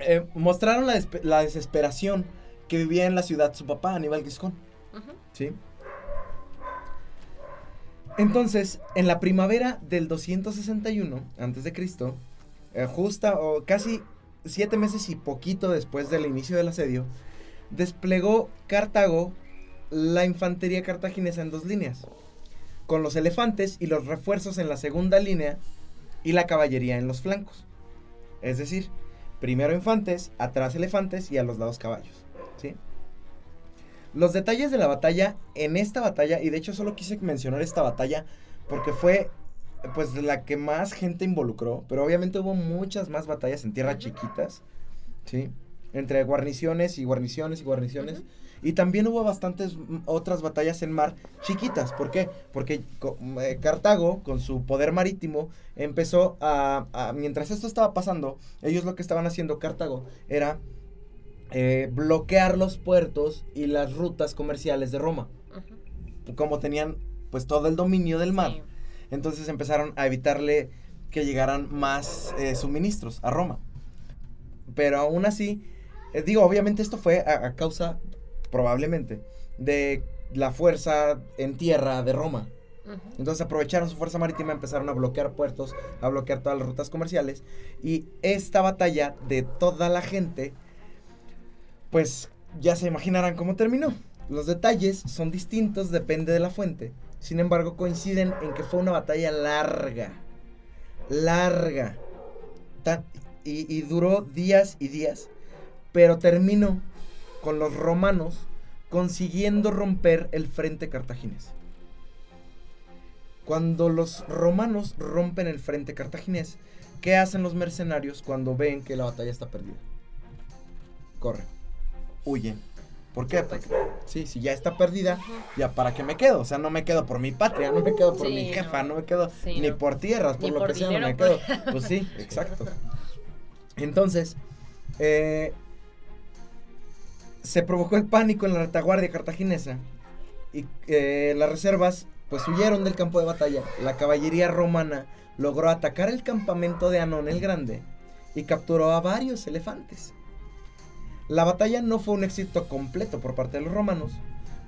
Eh, mostraron la, desesperación que vivía en la ciudad su papá, Aníbal Giscón. ¿Sí? Entonces, en la primavera del 261 antes de Cristo, eh, justa o casi siete meses y poquito después del inicio del asedio, desplegó Cartago la infantería cartaginesa en dos líneas, con los elefantes y los refuerzos en la segunda línea y la caballería en los flancos. Es decir, primero infantes, atrás elefantes y a los lados caballos. ¿sí? Los detalles de la batalla, en esta batalla, y de hecho solo quise mencionar esta batalla porque fue pues la que más gente involucró, pero obviamente hubo muchas más batallas en tierras chiquitas, ¿sí? Entre guarniciones y guarniciones y guarniciones. Y también hubo bastantes otras batallas en mar chiquitas. ¿Por qué? Porque eh, Cartago, con su poder marítimo, empezó a, Mientras esto estaba pasando, ellos lo que estaban haciendo, Cartago, era eh, bloquear los puertos y las rutas comerciales de Roma. Como tenían pues todo el dominio del mar. Entonces empezaron a evitarle que llegaran más eh, suministros a Roma. Pero aún así, digo, obviamente esto fue a causa probablemente, de la fuerza en tierra de Roma. Entonces aprovecharon su fuerza marítima, empezaron a bloquear puertos, a bloquear todas las rutas comerciales. Y esta batalla de toda la gente, pues ya se imaginarán cómo terminó. Los detalles son distintos, depende de la fuente. Sin embargo, coinciden en que fue una batalla larga. Larga. y, y duró días y días. Pero terminó con los romanos consiguiendo romper el frente cartaginés. Cuando los romanos rompen el frente cartaginés, ¿qué hacen los mercenarios cuando ven que la batalla está perdida? Corren, huyen. ¿Por qué? Porque sí, si ya está perdida, ya para qué me quedo. O sea, no me quedo por mi patria, no me quedo por mi jefa, no, me quedo ni por tierras, por lo que sea, no me quedo. Pues, pues sí, exacto. Entonces, eh, se provocó el pánico en la retaguardia cartaginesa y eh, las reservas pues huyeron del campo de batalla. La caballería romana logró atacar el campamento de Anón el Grande y capturó a varios elefantes. La batalla no fue un éxito completo por parte de los romanos,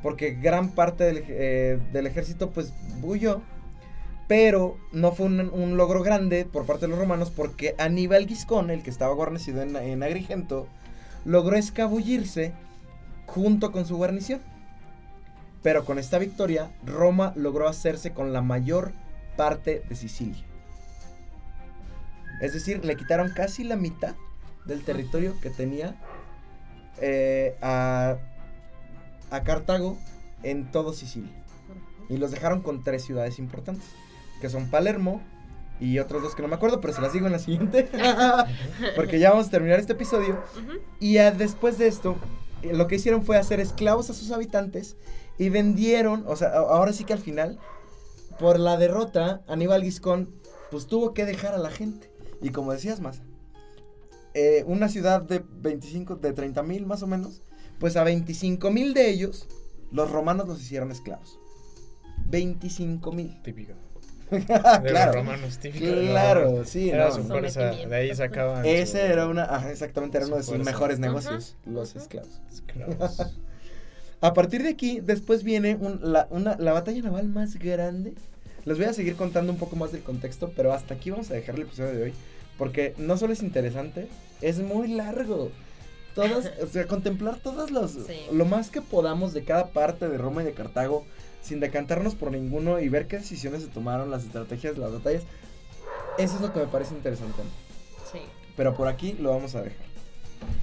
porque gran parte del, eh, ejército pues huyó, pero no fue un, logro grande por parte de los romanos porque Aníbal Giscón, el que estaba guarnecido en, en Agrigento, logró escabullirse junto con su guarnición. Pero con esta victoria, Roma logró hacerse con la mayor parte de Sicilia. Es decir, le quitaron casi la mitad del territorio que tenía eh, a, a Cartago en todo Sicilia. Y los dejaron con tres ciudades importantes, que son Palermo, y otros dos que no me acuerdo, pero se las digo en la siguiente. porque ya vamos a terminar este episodio. Y después de esto, lo que hicieron fue hacer esclavos a sus habitantes y vendieron, o sea, ahora sí que al final, por la derrota, Aníbal Giscón, pues tuvo que dejar a la gente. Y como decías más, eh, una ciudad de 25, de 30 mil más o menos, pues a 25 mil de ellos, los romanos los hicieron esclavos. 25 mil. Típico. claro. romanos Claro, sí. Era su fuerza, de ahí sacaban. Ese era una, ajá, exactamente, era uno de sus mejores negocios, los esclavos. a partir de aquí, después viene la, una, la batalla naval más grande. Les voy a seguir contando un poco más del contexto, pero hasta aquí vamos a dejar el episodio de hoy. Porque no solo es interesante, es muy largo. Todas, o sea, contemplar todos los, lo más que podamos de cada parte de Roma y de Cartago sin decantarnos por ninguno y ver qué decisiones se tomaron, las estrategias, las batallas. Eso es lo que me parece interesante. Sí. Pero por aquí lo vamos a dejar.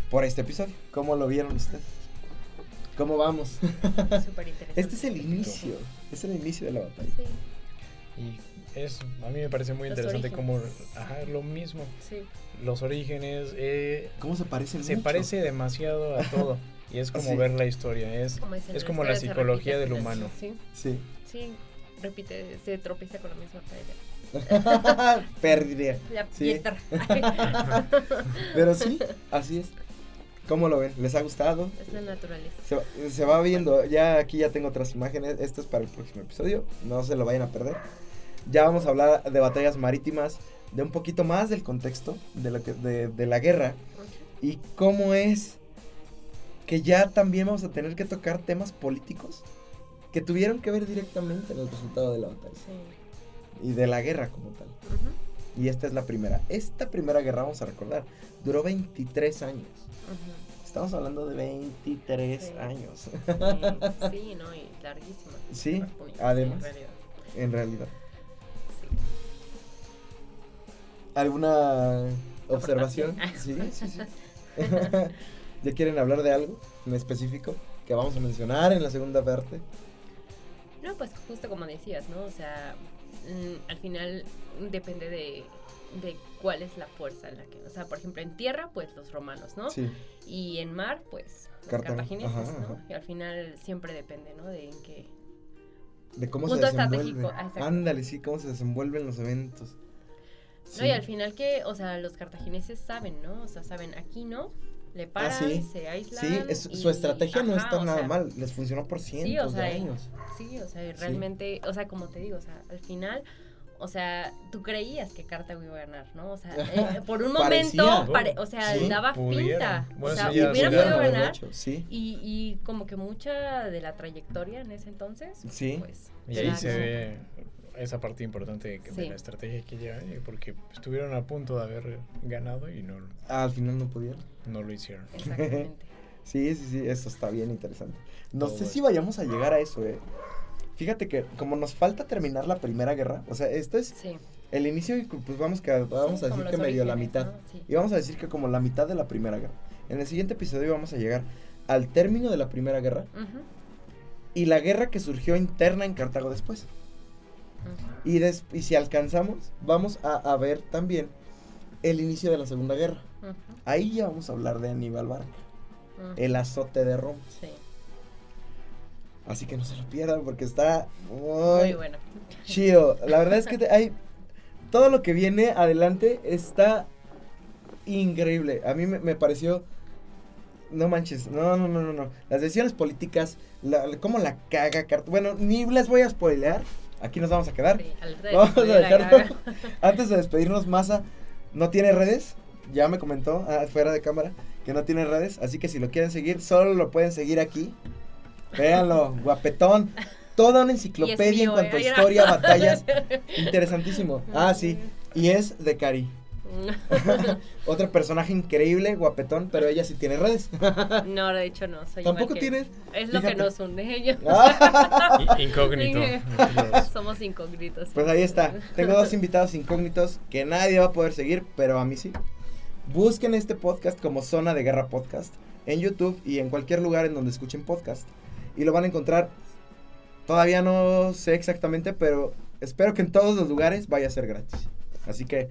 Por este episodio. ¿Cómo lo vieron ustedes? ¿Cómo vamos? Súper interesante. Este es el inicio. Es el inicio de la batalla. Sí. Y es, a mí me parece muy interesante como, ajá, lo mismo. Sí. Los orígenes. Eh, ¿Cómo se parecen? Se parece demasiado a todo. Y es como ver la historia, es como, es como la psicología del humano. ¿sí? sí. Sí. repite, se tropieza con la misma paella. Pérdida. sí. Pero sí, así es. ¿Cómo lo ven? ¿Les ha gustado? Es la naturaleza. Se, se, va viendo, ya aquí ya tengo otras imágenes. Esto es para el próximo episodio. No se lo vayan a perder. Ya vamos a hablar de batallas marítimas, de un poquito más del contexto de, lo que, de, de la guerra. Y cómo es que ya también vamos a tener que tocar temas políticos que tuvieron que ver directamente en el resultado de la batalla. Y de la guerra como tal. Y esta es la primera. Esta primera guerra, vamos a recordar, duró 23 años. Estamos hablando de 23 años. Sí, no, y larguísima. Sí, además. En realidad. Sí. ¿Alguna observación. Sí, sí, sí. ¿Ya quieren hablar de algo en específico que vamos a mencionar en la segunda parte? No, pues justo como decías, ¿no? O sea, mm, al final depende de, cuál es la fuerza en la que, o sea, por ejemplo, en tierra, pues los romanos, ¿no? Sí. Y en mar, pues los cartagineses, ¿no? Y al final siempre depende, ¿no? De en qué de cómo se desenvuelve. Ándale, sí, cómo se desenvuelven los eventos. No, y al final que, o sea, los cartagineses saben, ¿no? O sea, saben, aquí no, le ah, paran, se aíslan. Sí, es, su estrategia no está nada mal, les funcionó por cientos de años. Sí, o sea, realmente, o sea, como te digo, o sea, al final, o sea, tú creías que Cartago iba a ganar, ¿no? O sea, eh, por un momento, o sea, daba pinta. o sea, hubiera podido ganar. sí. y, y como que mucha de la trayectoria en ese entonces, sí. pues. Y ahí se ve esa parte importante de la estrategia que lleva, eh, porque estuvieron a punto de haber ganado y no. Ah, al final no pudieron. No lo hicieron. Exactamente. sí, sí, sí, eso está bien interesante. No sé si vayamos a llegar a eso, eh. Fíjate que como nos falta terminar la primera guerra, o sea, esto es el inicio y pues vamos, que, vamos a decir que medio la mitad. Y vamos a decir que como la mitad de la primera guerra. En el siguiente episodio vamos a llegar al término de la primera guerra y la guerra que surgió interna en Cartago después. Y, y, si alcanzamos, vamos a, a, ver también el inicio de la Segunda Guerra. Ahí ya vamos a hablar de Aníbal Barca, el azote de Roma. Sí. Así que no se lo pierdan porque está muy, bueno. chido. La verdad es que hay todo lo que viene adelante está increíble. A mí me, pareció no manches, no, no, no, no, no. Las decisiones políticas, la, cómo la caga Bueno, ni les voy a spoilear. Aquí nos vamos a quedar. vamos a dejarlo. Antes de despedirnos, Masa no tiene redes. Ya me comentó afuera fuera de cámara que no tiene redes. Así que si lo quieren seguir, solo lo pueden seguir aquí Véanlo, guapetón. Toda una enciclopedia en cuanto a ¿eh? historia, batallas. Interesantísimo. Ah, sí. Y es de Cari. Otro personaje increíble, guapetón, pero ella sí tiene redes. no, de hecho no. Soy ¿Tampoco tienes? Es lo que nos une ellos. Incógnito. Somos incógnitos. Pues ahí está. Tengo dos invitados incógnitos que nadie va a poder seguir, pero a mí sí. Busquen este podcast como Zona de Guerra Podcast en YouTube y en cualquier lugar en donde escuchen podcast. Y lo van a encontrar, todavía no sé exactamente, pero espero que en todos los lugares vaya a ser gratis. Así que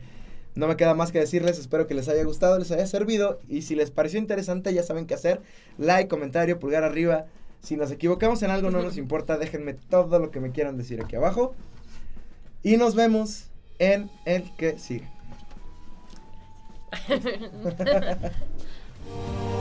no me queda más que decirles, espero que les haya gustado, les haya servido. Y si les pareció interesante, ya saben qué hacer. Like, comentario, pulgar arriba. Si nos equivocamos en algo, no nos importa. Déjenme todo lo que me quieran decir aquí abajo. Y nos vemos en el que sigue.